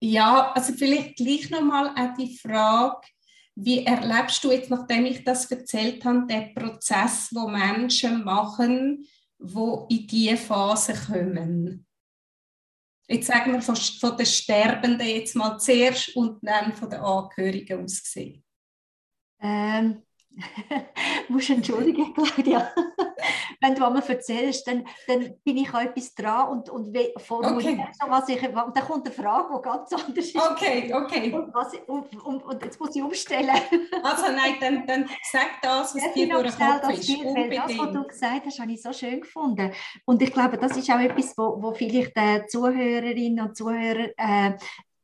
Ja, also vielleicht gleich nochmal auch die Frage, wie erlebst du jetzt, nachdem ich das erzählt habe, den Prozess, wo Menschen machen, wo in diese Phase kommen? Jetzt sagen wir von, von den Sterbenden jetzt mal zuerst und dann von den Angehörigen ausgesehen. Ähm, musst entschuldigen, Claudia. Wenn du einmal erzählst, dann, dann bin ich auch etwas dran und, und formuliere okay. so, was ich... Und dann kommt eine Frage, die ganz anders ist. Okay, okay. Und, was, und, und, und jetzt muss ich umstellen. Also nein, dann, dann sag das, was dir durch den Kopf ist. Dir, das, was du gesagt hast, habe ich so schön gefunden. Und ich glaube, das ist auch etwas, wo, wo vielleicht die Zuhörerinnen und Zuhörer äh,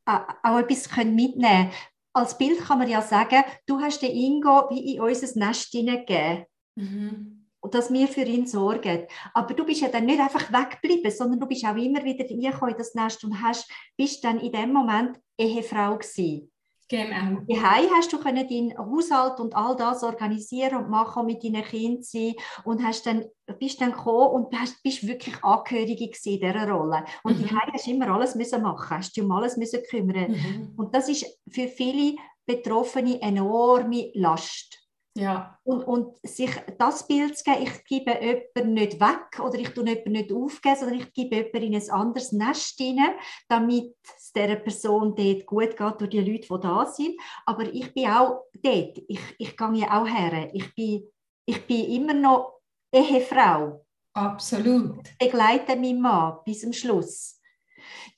auch etwas mitnehmen können als Bild kann man ja sagen, du hast den Ingo wie in unser Nest hineingegeben. Mhm. Und dass wir für ihn sorgen. Aber du bist ja dann nicht einfach weggeblieben, sondern du bist auch immer wieder reingekommen in das Nest und hast, bist dann in dem Moment Ehefrau gewesen. Genau. Daheim hast du können deinen Haushalt und all das organisieren und machen mit deinen Kindern sein und hast dann, bist dann gekommen und hast, bist wirklich Angehörige in dieser Rolle. Und mhm. daheim hast du immer alles müssen machen, hast dich um alles müssen kümmern. Mhm. Und das ist für viele Betroffene eine enorme Last. Ja. Und, und sich das Bild zu geben, ich gebe jemanden nicht weg oder ich tue jemanden nicht aufgeben, sondern ich gebe jemanden in ein anderes Nest hinein, damit es dieser Person dort gut geht durch die Leute, die da sind. Aber ich bin auch dort, ich, ich gehe ja auch her. Ich bin, ich bin immer noch Ehefrau. Absolut. Ich begleite meinen Mann bis zum Schluss.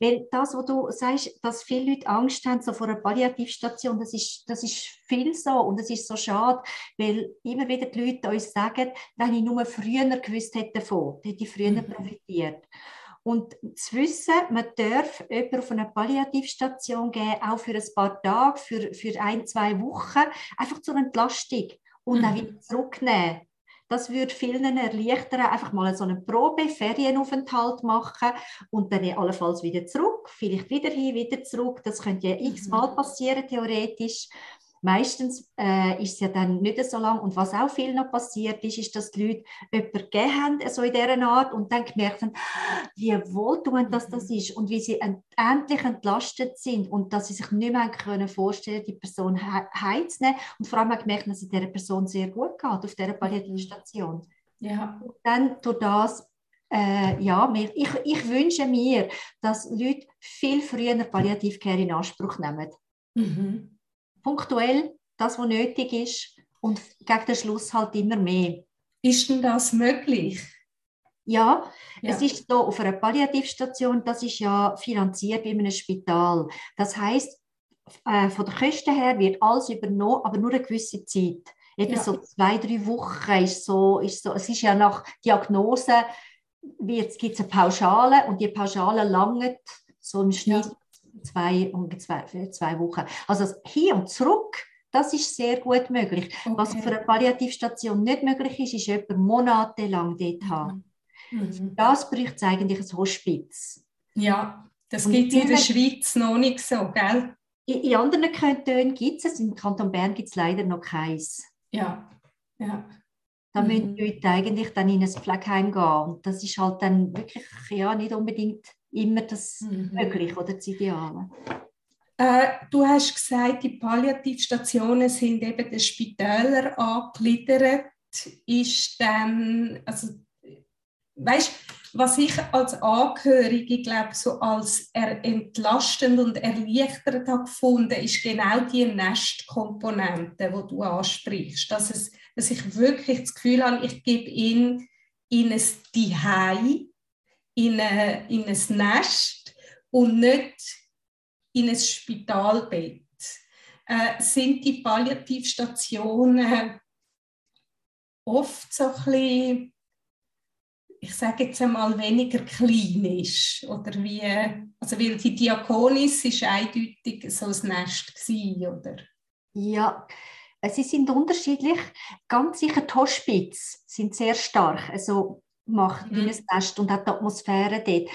Weil das, was du sagst, dass viele Leute Angst haben so vor einer Palliativstation, das ist, das ist viel so und es ist so schade, weil immer wieder die Leute uns sagen, wenn ich nur früher gewusst hätte davon, hätte ich früher mhm. profitiert. Und zu wissen, man darf jemanden auf eine Palliativstation gehen, auch für ein paar Tage, für, für ein, zwei Wochen, einfach zur Entlastung und mhm. auch wieder zurücknehmen. Das würde vielen erleichtern, einfach mal so einen Probe-Ferienaufenthalt machen und dann allenfalls wieder zurück, vielleicht wieder hin, wieder zurück. Das könnte ja x-mal mhm. passieren, theoretisch. Meistens äh, ist es ja dann nicht so lang. Und was auch viel noch passiert ist, ist, dass die Leute jemanden gegeben haben, so in dieser Art, und dann gemerkt haben, wie wohltuend das, das mhm. ist und wie sie ent endlich entlastet sind und dass sie sich nicht mehr können vorstellen die Person heimzunehmen. Und vor allem auch gemerkt, dass es dieser Person sehr gut geht auf dieser Palliativstation. Ja. Und dann durch das äh, ja, ich, ich wünsche mir, dass Leute viel früher Palliativcare in Anspruch nehmen. Mhm punktuell das, was nötig ist und gegen den Schluss halt immer mehr. Ist denn das möglich? Ja, ja, es ist so auf einer Palliativstation, das ist ja finanziert in einem Spital. Das heißt, äh, von der Kosten her wird alles übernommen, aber nur eine gewisse Zeit. Eben ja. so zwei, drei Wochen ist so, ist so, es ist ja nach Diagnose, gibt es eine Pauschale und die Pauschale langt so im Schnitt ja zwei, ungefähr zwei Wochen. Also hier und zurück, das ist sehr gut möglich. Okay. Was für eine Palliativstation nicht möglich ist, ist etwa monatelang dort mhm. haben. Mhm. Das braucht eigentlich ein Hospiz. Ja, das gibt es in der Schweiz noch nicht so, gell? In, in anderen Kantonen gibt es, im Kanton Bern gibt es leider noch keins. Ja, ja. Da mhm. müssen die Leute eigentlich dann in ein Pflegeheim gehen. Und das ist halt dann wirklich ja, nicht unbedingt immer das mhm. möglich oder das Ideale. Äh, du hast gesagt, die Palliativstationen sind eben den Spitälern angegliedert. Ist dann, also, weißt, was ich als Angehörige glaube, so als entlastend und erleichternd habe gefunden, ist genau die Nestkomponente, die du ansprichst. Dass, es, dass ich wirklich das Gefühl habe, ich gebe ihnen in ein Zuhause, in, eine, in ein Nest und nicht in ein Spitalbett. Äh, sind die Palliativstationen oft so ein bisschen, ich sage jetzt einmal, weniger klinisch oder wie, also weil die Diakonis ist eindeutig so ein Nest gewesen, oder? Ja, sie sind unterschiedlich. Ganz sicher die Hospiz sind sehr stark. Also macht, mhm. wie ein Nest und hat die Atmosphäre dort.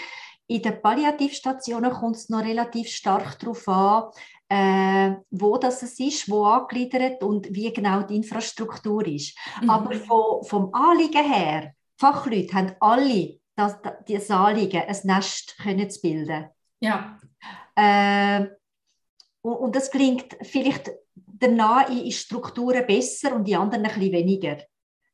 In den Palliativstationen kommt es noch relativ stark darauf an, äh, wo das es ist, wo angegliedert und wie genau die Infrastruktur ist. Mhm. Aber von, vom Anliegen her, Fachleute haben alle das, das Anliegen, ein Nest können zu bilden. Ja. Äh, und, und das klingt vielleicht danach in Strukturen besser und die anderen ein bisschen weniger.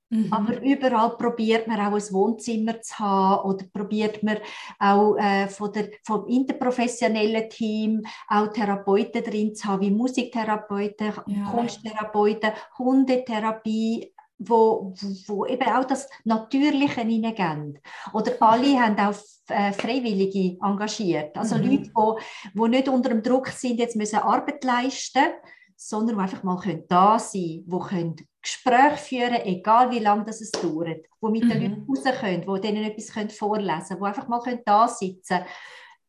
Mhm. Aber überall probiert man auch ein Wohnzimmer zu haben oder probiert man auch äh, von der, vom interprofessionellen Team auch Therapeuten drin zu haben, wie Musiktherapeuten, ja. Kunsttherapeuten, Hundetherapie, wo, wo eben auch das Natürliche hineingehen. Oder alle haben auch äh, Freiwillige engagiert. Also mhm. Leute, die, die nicht unter dem Druck sind, jetzt müssen Arbeit leisten sondern die einfach mal da sein können, die Gespräche führen egal wie lange das es dauert, die mit mhm. den Leuten raus können, die denen etwas können vorlesen können, die einfach mal da sitzen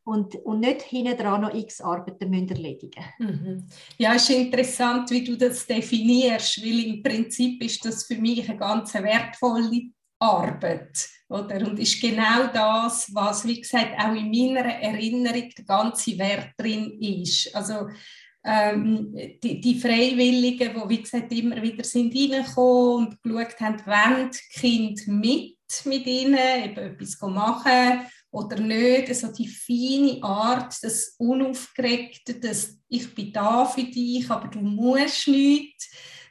und, und nicht hinten dran noch x Arbeiten müssen erledigen mhm. Ja, es ist interessant, wie du das definierst, weil im Prinzip ist das für mich eine ganz wertvolle Arbeit. Oder? Und ist genau das, was, wie gesagt, auch in meiner Erinnerung der ganze Wert drin ist. Also ähm, die, die, Freiwilligen, die wie gesagt immer wieder sind reingekommen und geschaut haben, wollen die Kinder mit mit ihnen, eben etwas machen oder nicht. Also die feine Art, das Unaufgeregte, das ich bin da für dich, aber du musst nicht.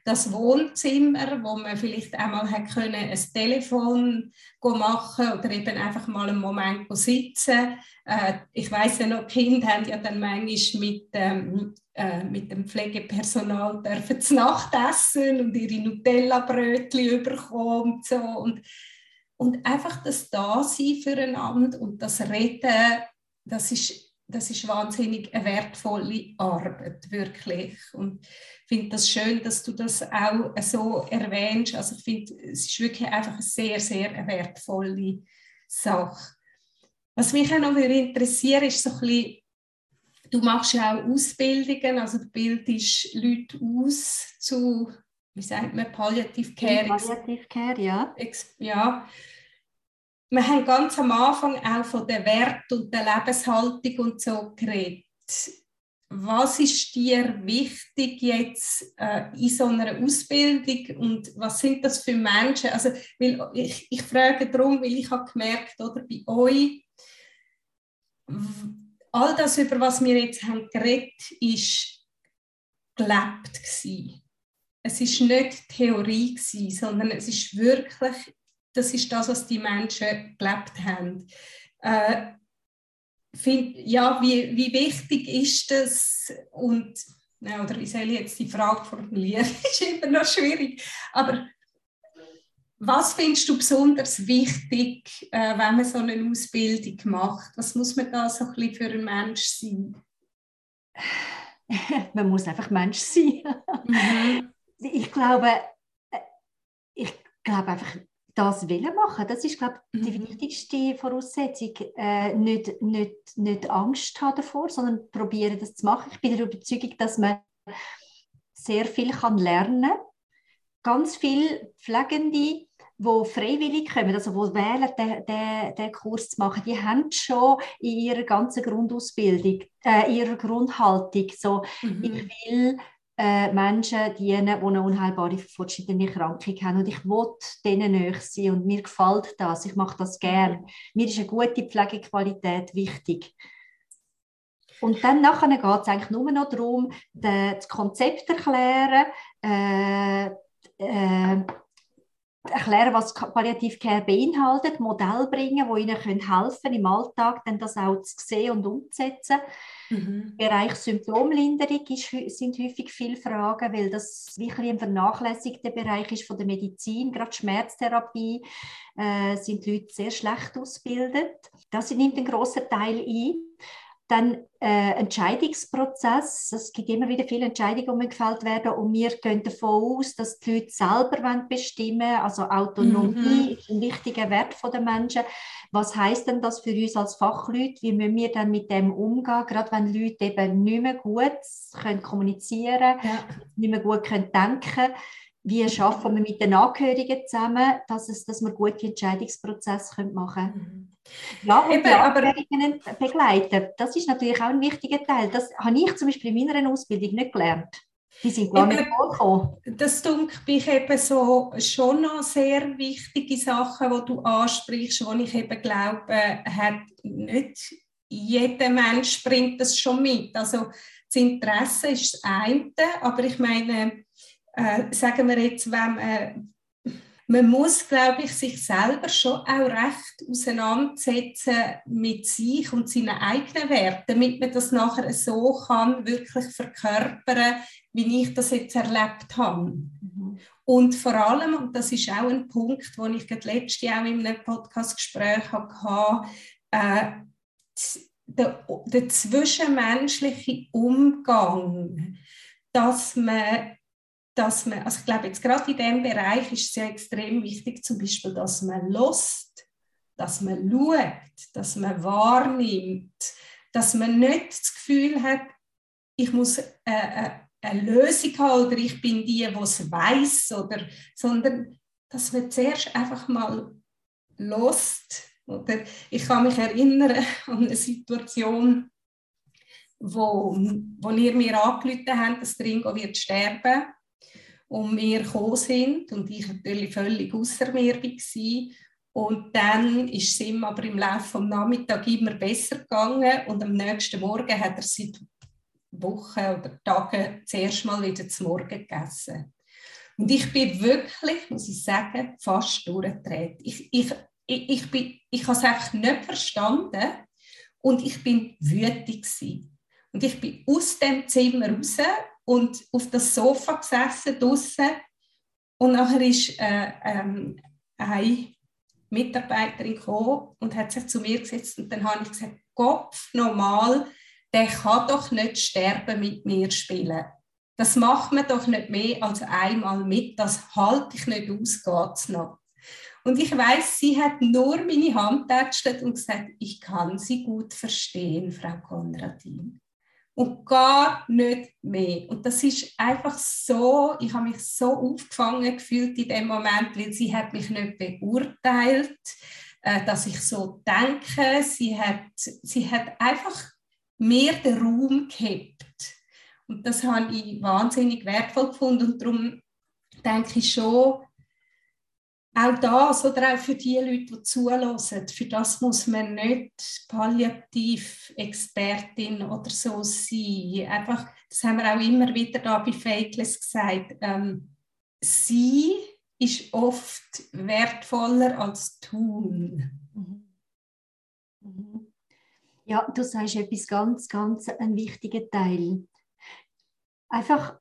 Das Wohnzimmer, wo man vielleicht einmal hat können, ein Telefon machen oder eben einfach mal einen Moment sitzen. Äh, ich weiß ja noch, Kinder haben ja dann manchmal mit, ähm, äh, mit dem Pflegepersonal dürfen zu Nacht essen und ihre Nutella-Brötchen bekommen so. Und, und einfach das Dasein füreinander und das Reden, das ist das ist wahnsinnig eine wertvolle Arbeit, wirklich. Und ich finde das schön, dass du das auch so erwähnst. Also ich finde, es ist wirklich einfach eine sehr, sehr wertvolle Sache. Was mich auch noch interessieren ist so ein bisschen, du machst ja auch Ausbildungen, also du bildest Leute aus zu, wie sagt man, Palliative Care. Palliative Care, ja. ja wir haben ganz am Anfang auch von der Wert und der Lebenshaltung und so geredet. Was ist dir wichtig jetzt äh, in so einer Ausbildung und was sind das für Menschen? Also, weil ich, ich frage darum, weil ich habe gemerkt, oder bei euch, all das, über was wir jetzt haben geredet, ist gelebt gewesen. Es ist nicht Theorie gewesen, sondern es ist wirklich das ist das, was die Menschen gelebt haben. Äh, find, ja, wie, wie wichtig ist das und ja, oder wie soll ich jetzt die Frage formulieren? ist immer noch schwierig. Aber was findest du besonders wichtig, äh, wenn man so eine Ausbildung macht? Was muss man da so ein bisschen für ein Mensch sein? man muss einfach Mensch sein. Mhm. Ich glaube, äh, ich glaube einfach, das wollen machen. Das ist, glaube ich, die mhm. wichtigste Voraussetzung. Äh, nicht, nicht, nicht Angst haben davor, sondern probieren, das zu machen. Ich bin der Überzeugung, dass man sehr viel kann lernen kann. Ganz viele Pflegende, die freiwillig kommen, also die wählen, den, den, den Kurs zu machen, die haben schon in ihrer ganzen Grundausbildung, äh, ihrer Grundhaltung so, mhm. ich will äh, Menschen dienen, die eine unheilbare fortschreitende Krankheit haben. Und ich will denen näher sein und mir gefällt das. Ich mache das gerne. Mir ist eine gute Pflegequalität wichtig. Und dann geht es eigentlich nur noch darum, das Konzept erklären, äh, äh, erklären, was Palliativcare beinhaltet, Modell bringen, wo ihnen helfen können, im Alltag dann das auch zu sehen und umzusetzen. Mhm. Im Bereich Symptomlinderung ist, sind häufig viele Fragen, weil das wirklich ein vernachlässigter Bereich ist von der Medizin. Gerade Schmerztherapie äh, sind Leute sehr schlecht ausgebildet. Das nimmt einen grossen Teil ein. Dann äh, Entscheidungsprozess. Es gibt immer wieder viele Entscheidungen, die gefällt werden und wir gehen davon aus, dass die Leute selber bestimmen wollen. Also Autonomie mhm. ist ein wichtiger Wert der Menschen. Was heißt denn das für uns als Fachleute? Wie müssen wir dann mit dem umgehen, gerade wenn Leute eben nicht mehr gut können kommunizieren, ja. nicht mehr gut können denken wie schaffen wir mit den Angehörigen zusammen, dass, es, dass wir gute Entscheidungsprozesse machen können. Mhm. Ja, und Eben, die aber begleiten, das ist natürlich auch ein wichtiger Teil. Das habe ich zum Beispiel in meiner Ausbildung nicht gelernt. Die sind gar eben, nicht vorgekommen. Das dunkelt mich eben so schon noch sehr wichtige Sachen, die du ansprichst, wo ich eben glaube, hat nicht jeder Mensch bringt das schon mit. Also das Interesse ist das eine, aber ich meine, äh, sagen wir jetzt, wenn man, man muss, glaube ich, sich selber schon auch recht auseinandersetzen mit sich und seinen eigenen Werten, damit man das nachher so kann wirklich verkörpern, wie ich das jetzt erlebt habe. Mhm. Und vor allem, und das ist auch ein Punkt, den ich letztes Jahr auch in einem Podcastgespräch hatte, äh, der, der zwischenmenschliche Umgang, dass man dass man, also ich glaube jetzt gerade in diesem Bereich ist es ja extrem wichtig, zum Beispiel, dass man lust, dass man schaut, dass man wahrnimmt, dass man nicht das Gefühl hat, ich muss äh, äh, eine Lösung haben oder ich bin die, die es weiß, oder, sondern dass man zuerst einfach mal lust. Oder ich kann mich erinnern an eine Situation, wo, wo ihr mir angerufen habt, dass Ringo wird sterben und wir gekommen sind und ich natürlich völlig außer mir war. Und dann ist es ihm aber im Laufe des Nachmittags immer besser gegangen und am nächsten Morgen hat er seit Wochen oder Tagen zuerst mal wieder zum Morgen gegessen. Und ich bin wirklich, muss ich sagen, fast durchgedreht. Ich, ich, ich, ich, bin, ich habe es einfach nicht verstanden und ich bin gewesen. Und ich bin aus dem Zimmer raus und auf das Sofa gesessen draußen und nachher ist äh, ähm, eine Mitarbeiterin gekommen und hat sich zu mir gesetzt und dann habe ich gesagt, Kopf normal, der kann doch nicht sterben mit mir spielen. Das macht man doch nicht mehr als einmal mit, das halte ich nicht aus, geht's noch. Und ich weiß, sie hat nur meine Hand tätschelt und gesagt, ich kann sie gut verstehen, Frau Konradin. Und gar nicht mehr. Und das ist einfach so, ich habe mich so aufgefangen gefühlt in dem Moment, weil sie hat mich nicht beurteilt, äh, dass ich so denke. Sie hat, sie hat einfach mir den Raum gehabt. Und das habe ich wahnsinnig wertvoll gefunden. Und darum denke ich schon, auch das oder auch für die Leute, die zuhören, für das muss man nicht Palliativ-Expertin oder so sein. Einfach, das haben wir auch immer wieder da bei Fakeless gesagt. Ähm, sie ist oft wertvoller als tun. Mhm. Mhm. Ja, du sagst etwas ganz, ganz einen wichtigen Teil. Einfach,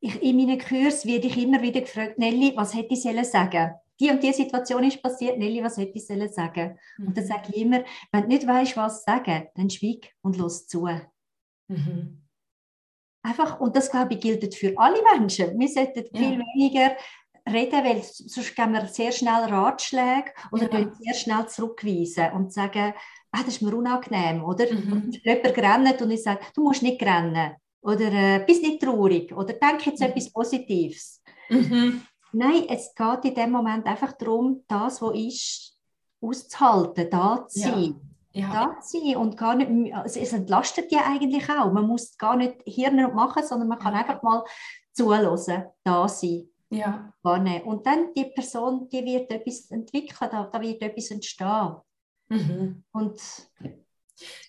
ich, in meinen Kursen werde ich immer wieder gefragt, Nelly, was hätte ich sagen sollen? Die und die Situation ist passiert, Nelly, was hätte ich sollen sagen? Mhm. Und dann mhm. sage ich immer, wenn du nicht weißt, was sagen, dann schweig und los zu. Mhm. Einfach, und das glaube ich gilt für alle Menschen. Wir sollten ja. viel weniger reden, weil sonst geben wir sehr schnell Ratschläge oder ja. sehr schnell zurückweisen und sagen, ah, das ist mir unangenehm, oder? Mhm. Und jemand rennt und ich sage, du musst nicht rennen oder äh, bist nicht traurig oder denk jetzt mhm. etwas Positives. Mhm. Nein, es geht in dem Moment einfach darum, das, was ist, auszuhalten, da zu sein. Ja. Ja. Da zu sein und gar nicht, also es entlastet ja eigentlich auch. Man muss gar nicht Hirn machen, sondern man kann einfach mal zuhören, da sein. Ja. Und dann die Person, die wird etwas entwickeln, da, da wird etwas entstehen. Mhm. Und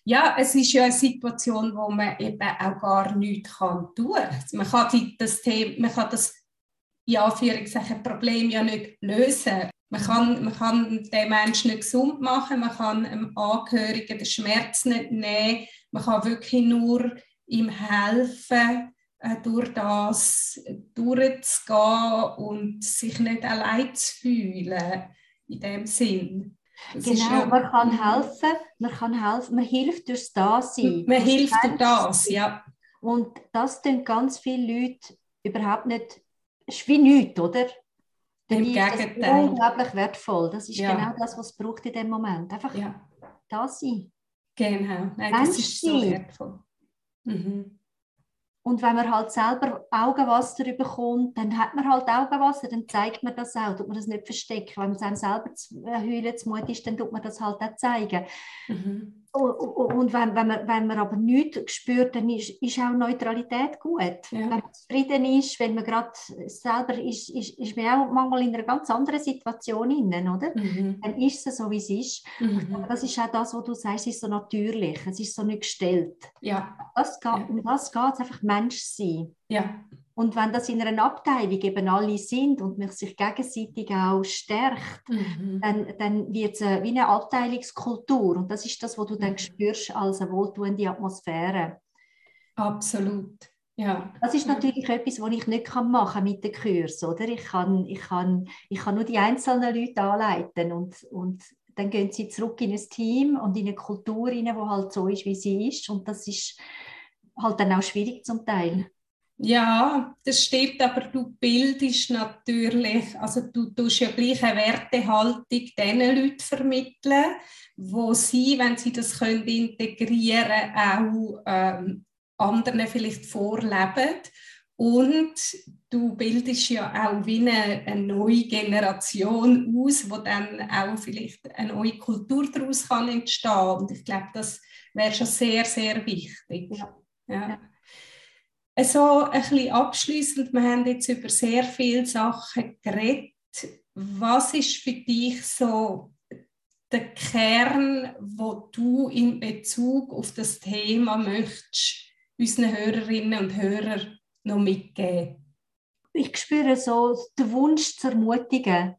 ja, es ist ja eine Situation, wo man eben auch gar nichts kann tun kann. Man kann das Thema, man kann das ja, Anführungszeichen Problem ja nicht lösen. Man kann, man kann den Menschen nicht gesund machen, man kann dem Angehörigen den Schmerz nicht nehmen, man kann wirklich nur ihm helfen, äh, durch das durchzugehen und sich nicht allein zu fühlen, in dem Sinn. Das genau, man kann helfen, man kann helfen, man hilft durch das Dasein. Man hilft durch das, ja. Und das tun ganz viele Leute überhaupt nicht ist wie nichts, oder? Im Gegenteil. Das ist unglaublich wertvoll. Das ist ja. genau das, was es braucht in dem Moment. Einfach ja. da sein. Genau, Nein, das ist so wertvoll. Mhm. Und wenn man halt selber Augenwasser bekommt, dann hat man halt Augenwasser, dann zeigt man das auch, tut man das nicht verstecken. Wenn man es einem selber zu äh, heulen zu Mut ist, dann tut man das halt auch zeigen. Mhm. Und wenn, wenn, man, wenn man aber nichts spürt, dann ist, ist auch Neutralität gut. Ja. Wenn man zufrieden ist, wenn man gerade selber ist, ist, ist man auch manchmal in einer ganz anderen Situation innen, oder? Mhm. Dann ist es so, wie es ist. Mhm. Das ist auch das, was du sagst, ist so natürlich, es ist so nicht gestellt. Ja. Das geht, ja. Um das geht es einfach Mensch sein. Ja. Und wenn das in einer Abteilung eben alle sind und mich sich gegenseitig auch stärkt, mhm. dann, dann wird es wie eine Abteilungskultur. Und das ist das, was du dann mhm. spürst als eine wohltuende Atmosphäre. Absolut. Ja. Das ist natürlich etwas, was ich nicht kann machen mit den Kursen. Oder? Ich, kann, ich, kann, ich kann nur die einzelnen Leute anleiten und, und dann gehen sie zurück in ein Team und in eine Kultur rein, die halt so ist, wie sie ist. Und das ist halt dann auch schwierig zum Teil. Ja, das stimmt, aber du bildest natürlich, also du tust ja gleich eine Wertehaltung diesen Leuten vermitteln, wo sie, wenn sie das können integrieren auch ähm, anderen vielleicht vorleben. Und du bildest ja auch wie eine, eine, neue Generation aus, wo dann auch vielleicht eine neue Kultur daraus kann entstehen. Und ich glaube, das wäre schon sehr, sehr wichtig. Ja. ja so ein bisschen abschließend, wir haben jetzt über sehr viele Sachen geredet. Was ist für dich so der Kern, wo du in Bezug auf das Thema möchtest, unseren Hörerinnen und Hörern noch mitgeben? ich spüre so den Wunsch zu ermutigen,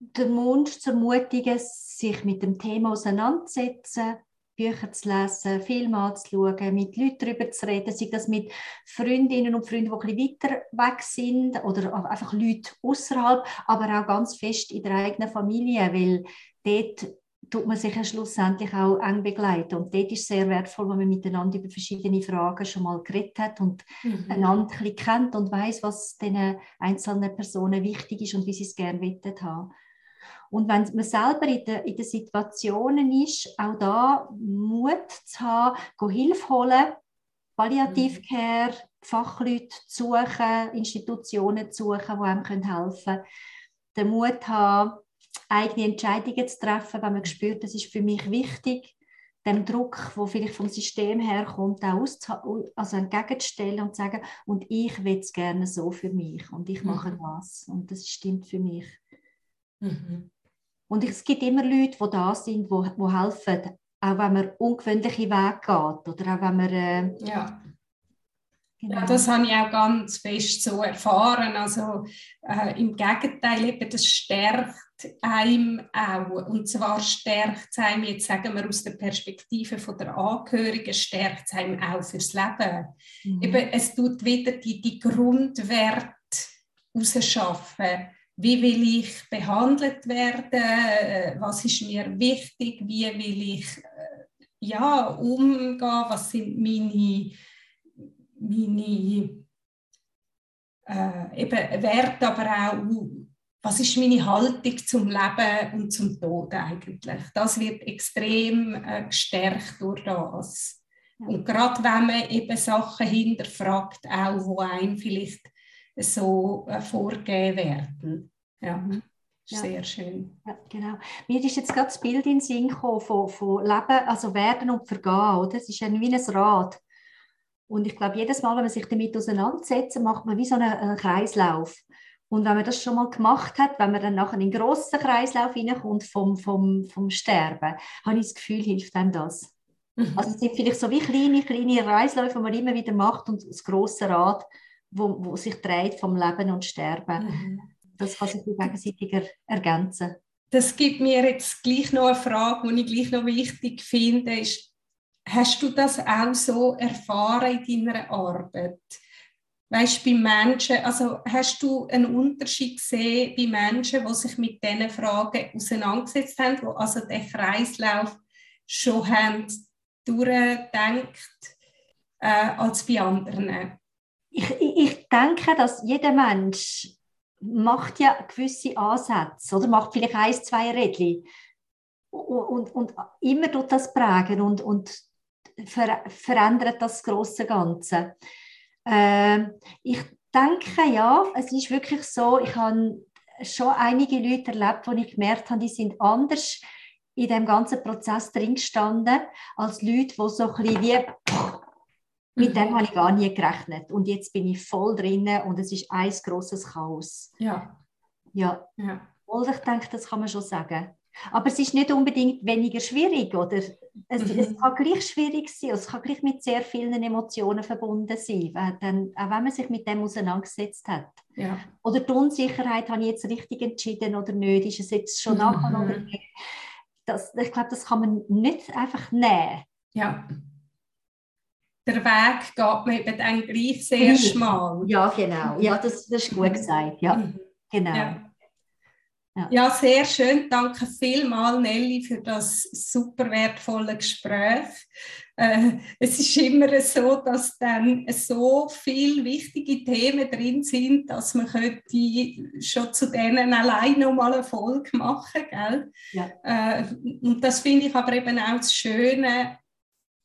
den Wunsch zu ermutigen, sich mit dem Thema auseinanderzusetzen, Bücher zu lesen, Filme anzuschauen, mit Leuten darüber zu reden, sei das mit Freundinnen und Freunden, die ein bisschen weiter weg sind oder einfach Leute außerhalb, aber auch ganz fest in der eigenen Familie, weil dort tut man sich ja schlussendlich auch eng begleiten. Und dort ist es sehr wertvoll, wenn man miteinander über verschiedene Fragen schon mal geredet hat und mhm. einander ein bisschen kennt und weiß, was den einzelnen Personen wichtig ist und wie sie es gerne haben. Und wenn man selber in den, in den Situationen ist, auch da Mut zu haben, Hilfe holen, Palliativcare, mhm. Fachleute zu suchen, Institutionen zu suchen, die einem helfen können. Den Mut haben, eigene Entscheidungen zu treffen, wenn man spürt, das ist für mich wichtig, dem Druck, wo vielleicht vom System herkommt, auch also entgegenzustellen und zu sagen, und ich will es gerne so für mich und ich mache mhm. das und das stimmt für mich. Mhm. Und es gibt immer Leute, die da sind, die, die helfen, auch wenn man ungewöhnliche Wege geht oder auch wenn man... Äh, ja. Genau. Ja, das habe ich auch ganz fest so erfahren. Also äh, im Gegenteil, eben, das stärkt einem auch. Und zwar stärkt es einem, jetzt sagen wir aus der Perspektive von der Angehörigen, stärkt es einem auch fürs Leben. Mhm. Eben, es tut wieder die, die Grundwerte rausschaffen wie will ich behandelt werden, äh, was ist mir wichtig, wie will ich äh, ja, umgehen, was sind meine, meine äh, eben Werte, aber auch was ist meine Haltung zum Leben und zum Tod eigentlich. Das wird extrem äh, gestärkt durch das. Und gerade wenn man eben Sachen hinterfragt, auch wo einem vielleicht so äh, vorgehen werden. Ja, mhm. ja. sehr schön. Ja, genau. Mir ist jetzt gerade das Bild in den Sinn gekommen von, von Leben, also Werden und Vergehen. Oder? Es ist ein, wie ein Rad. Und ich glaube, jedes Mal, wenn man sich damit auseinandersetzt, macht man wie so einen, Kreislauf. Und wenn man das schon mal gemacht hat, wenn man dann nachher in einen grossen Kreislauf hineinkommt vom, vom, vom Sterben, habe ich das Gefühl, hilft einem das. Mhm. Also es sind vielleicht so wie kleine, kleine Kreisläufe, die man immer wieder macht und das große Rad, wo, wo sich dreht vom Leben und Sterben. Mhm. Das kann sich gegenseitig ergänzen. Das gibt mir jetzt gleich noch eine Frage, die ich gleich noch wichtig finde, ist, hast du das auch so erfahren in deiner Arbeit? Weißt bei Menschen, also hast du einen Unterschied gesehen bei Menschen, die sich mit diesen Fragen auseinandergesetzt haben, die also den Kreislauf schon haben durchdenkt äh, als bei anderen? Ich, ich denke, dass jeder Mensch macht ja gewisse Ansätze oder macht vielleicht ein, zwei Rädchen und, und, und immer tut das prägen und, und ver, verändert das große Ganze. Äh, ich denke ja, es ist wirklich so, ich habe schon einige Leute erlebt, wo ich gemerkt habe, die sind anders in dem ganzen Prozess drin gestanden als Leute, die so ein bisschen wie mit dem habe ich gar nie gerechnet. Und jetzt bin ich voll drin und es ist ein großes Chaos. Ja. Ja. ja. Und ich denke, das kann man schon sagen. Aber es ist nicht unbedingt weniger schwierig, oder? Es, mhm. es kann gleich schwierig sein, es kann gleich mit sehr vielen Emotionen verbunden sein, dann, auch wenn man sich mit dem auseinandergesetzt hat. Ja. Oder die Unsicherheit, habe ich jetzt richtig entschieden oder nicht, ist es jetzt schon mhm. nachher oder nicht? Das, ich glaube, das kann man nicht einfach nehmen. Ja der Weg geht man eben dann gleich sehr schmal. Ja, genau. Ja, das, das ist gut gesagt. Ja, mhm. genau. Ja. Ja. ja. sehr schön. Danke vielmals, Nelly, für das super wertvolle Gespräch. Äh, es ist immer so, dass dann so viele wichtige Themen drin sind, dass man könnte schon zu denen allein noch mal eine Folge machen, gell? Ja. Äh, und das finde ich aber eben auch das Schöne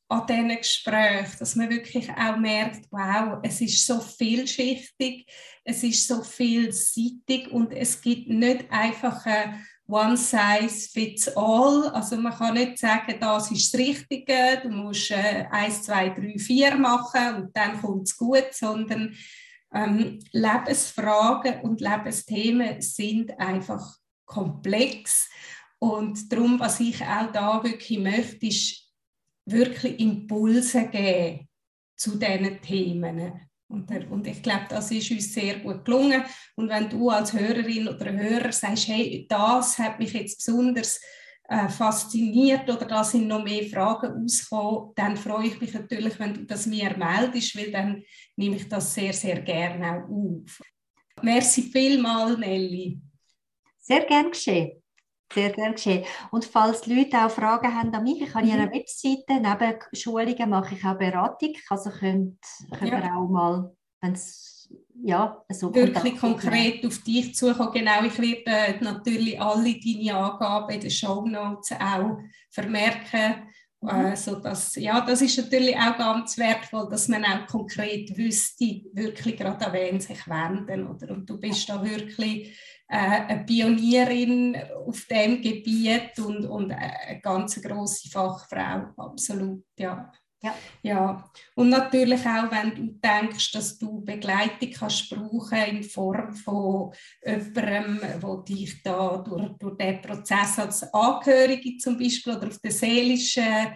an diesen Gesprächen, dass man wirklich auch merkt, wow, es ist so vielschichtig, es ist so vielseitig und es gibt nicht einfach ein One Size Fits All. Also man kann nicht sagen, das ist das Richtige, du musst äh, 1, 2, 3, 4 machen und dann kommt es gut, sondern ähm, Lebensfragen und Lebensthemen sind einfach komplex. Und darum, was ich auch da wirklich möchte, ist wirklich Impulse geben zu diesen Themen. Und, und ich glaube, das ist uns sehr gut gelungen. Und wenn du als Hörerin oder Hörer sagst, hey, das hat mich jetzt besonders äh, fasziniert oder da sind noch mehr Fragen ausgekommen, dann freue ich mich natürlich, wenn du das mir meldest, weil dann nehme ich das sehr, sehr gerne auch auf. Merci vielmals, Nelly. Sehr gern geschehen. Sehr gerne geschehen. Und falls Leute auch Fragen haben an mich, ich habe mhm. ihre Webseite, neben Schulungen mache ich auch Beratung. Also könnt, könnt ja. ihr auch mal, wenn es ja, so wirklich konkret auf dich zukommen. Genau, ich werde äh, natürlich alle deine Angaben in den Show Notes auch vermerken. Mhm. Äh, so dass, ja, das ist natürlich auch ganz wertvoll, dass man auch konkret wüsste, wirklich gerade an wen sich wenden. Oder? Und du bist da wirklich äh, eine Pionierin auf dem Gebiet und, und eine ganz große Fachfrau, absolut, ja. Ja. ja. Und natürlich auch, wenn du denkst, dass du Begleitung kannst brauchen in Form von jemandem, der dich da durch, durch den Prozess als Angehörige zum Beispiel oder auf der seelischen,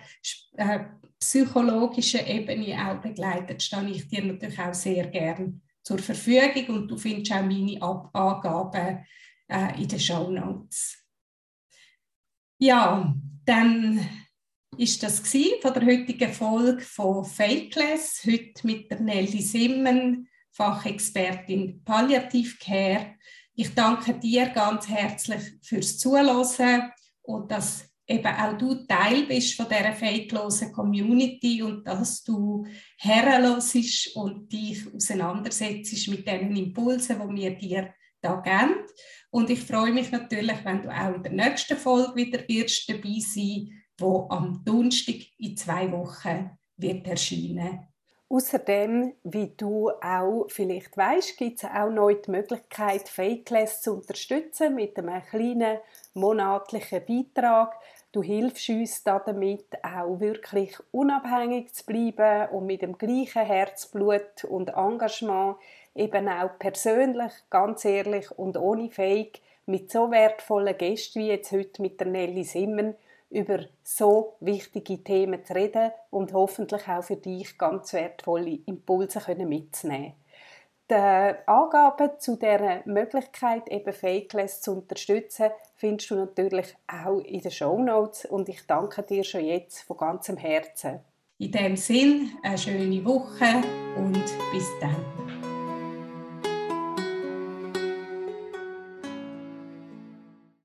äh, psychologischen Ebene auch begleitet, stehe ich dir natürlich auch sehr gern zur Verfügung und du findest auch meine Ab Angaben äh, in den Show Notes. Ja, dann ist das von der heutigen Folge von Fakeless, heute mit der Nelly Simmen, Fachexpertin Palliative Care. Ich danke dir ganz herzlich fürs Zuhören und dass eben auch du Teil bist von dieser fakelosen Community und dass du herrenlosest und dich auseinandersetzt mit den Impulsen, die wir dir da geben. Und ich freue mich natürlich, wenn du auch in der nächsten Folge wieder wirst dabei sein wo am Donnerstag in zwei Wochen wird erscheinen. Außerdem, wie du auch vielleicht weißt, gibt es auch noch die Möglichkeit, Fakeless zu unterstützen mit einem kleinen monatlichen Beitrag. Du hilfst uns damit auch wirklich unabhängig zu bleiben und mit dem gleichen Herzblut und Engagement eben auch persönlich, ganz ehrlich und ohne Fake mit so wertvollen Gästen wie jetzt heute mit der Nelly Simmen über so wichtige Themen zu reden und hoffentlich auch für dich ganz wertvolle Impulse mitzunehmen. Die Angaben zu der Möglichkeit, eben Fakeless zu unterstützen, findest du natürlich auch in den Show Notes und ich danke dir schon jetzt von ganzem Herzen. In dem Sinn, eine schöne Woche und bis dann.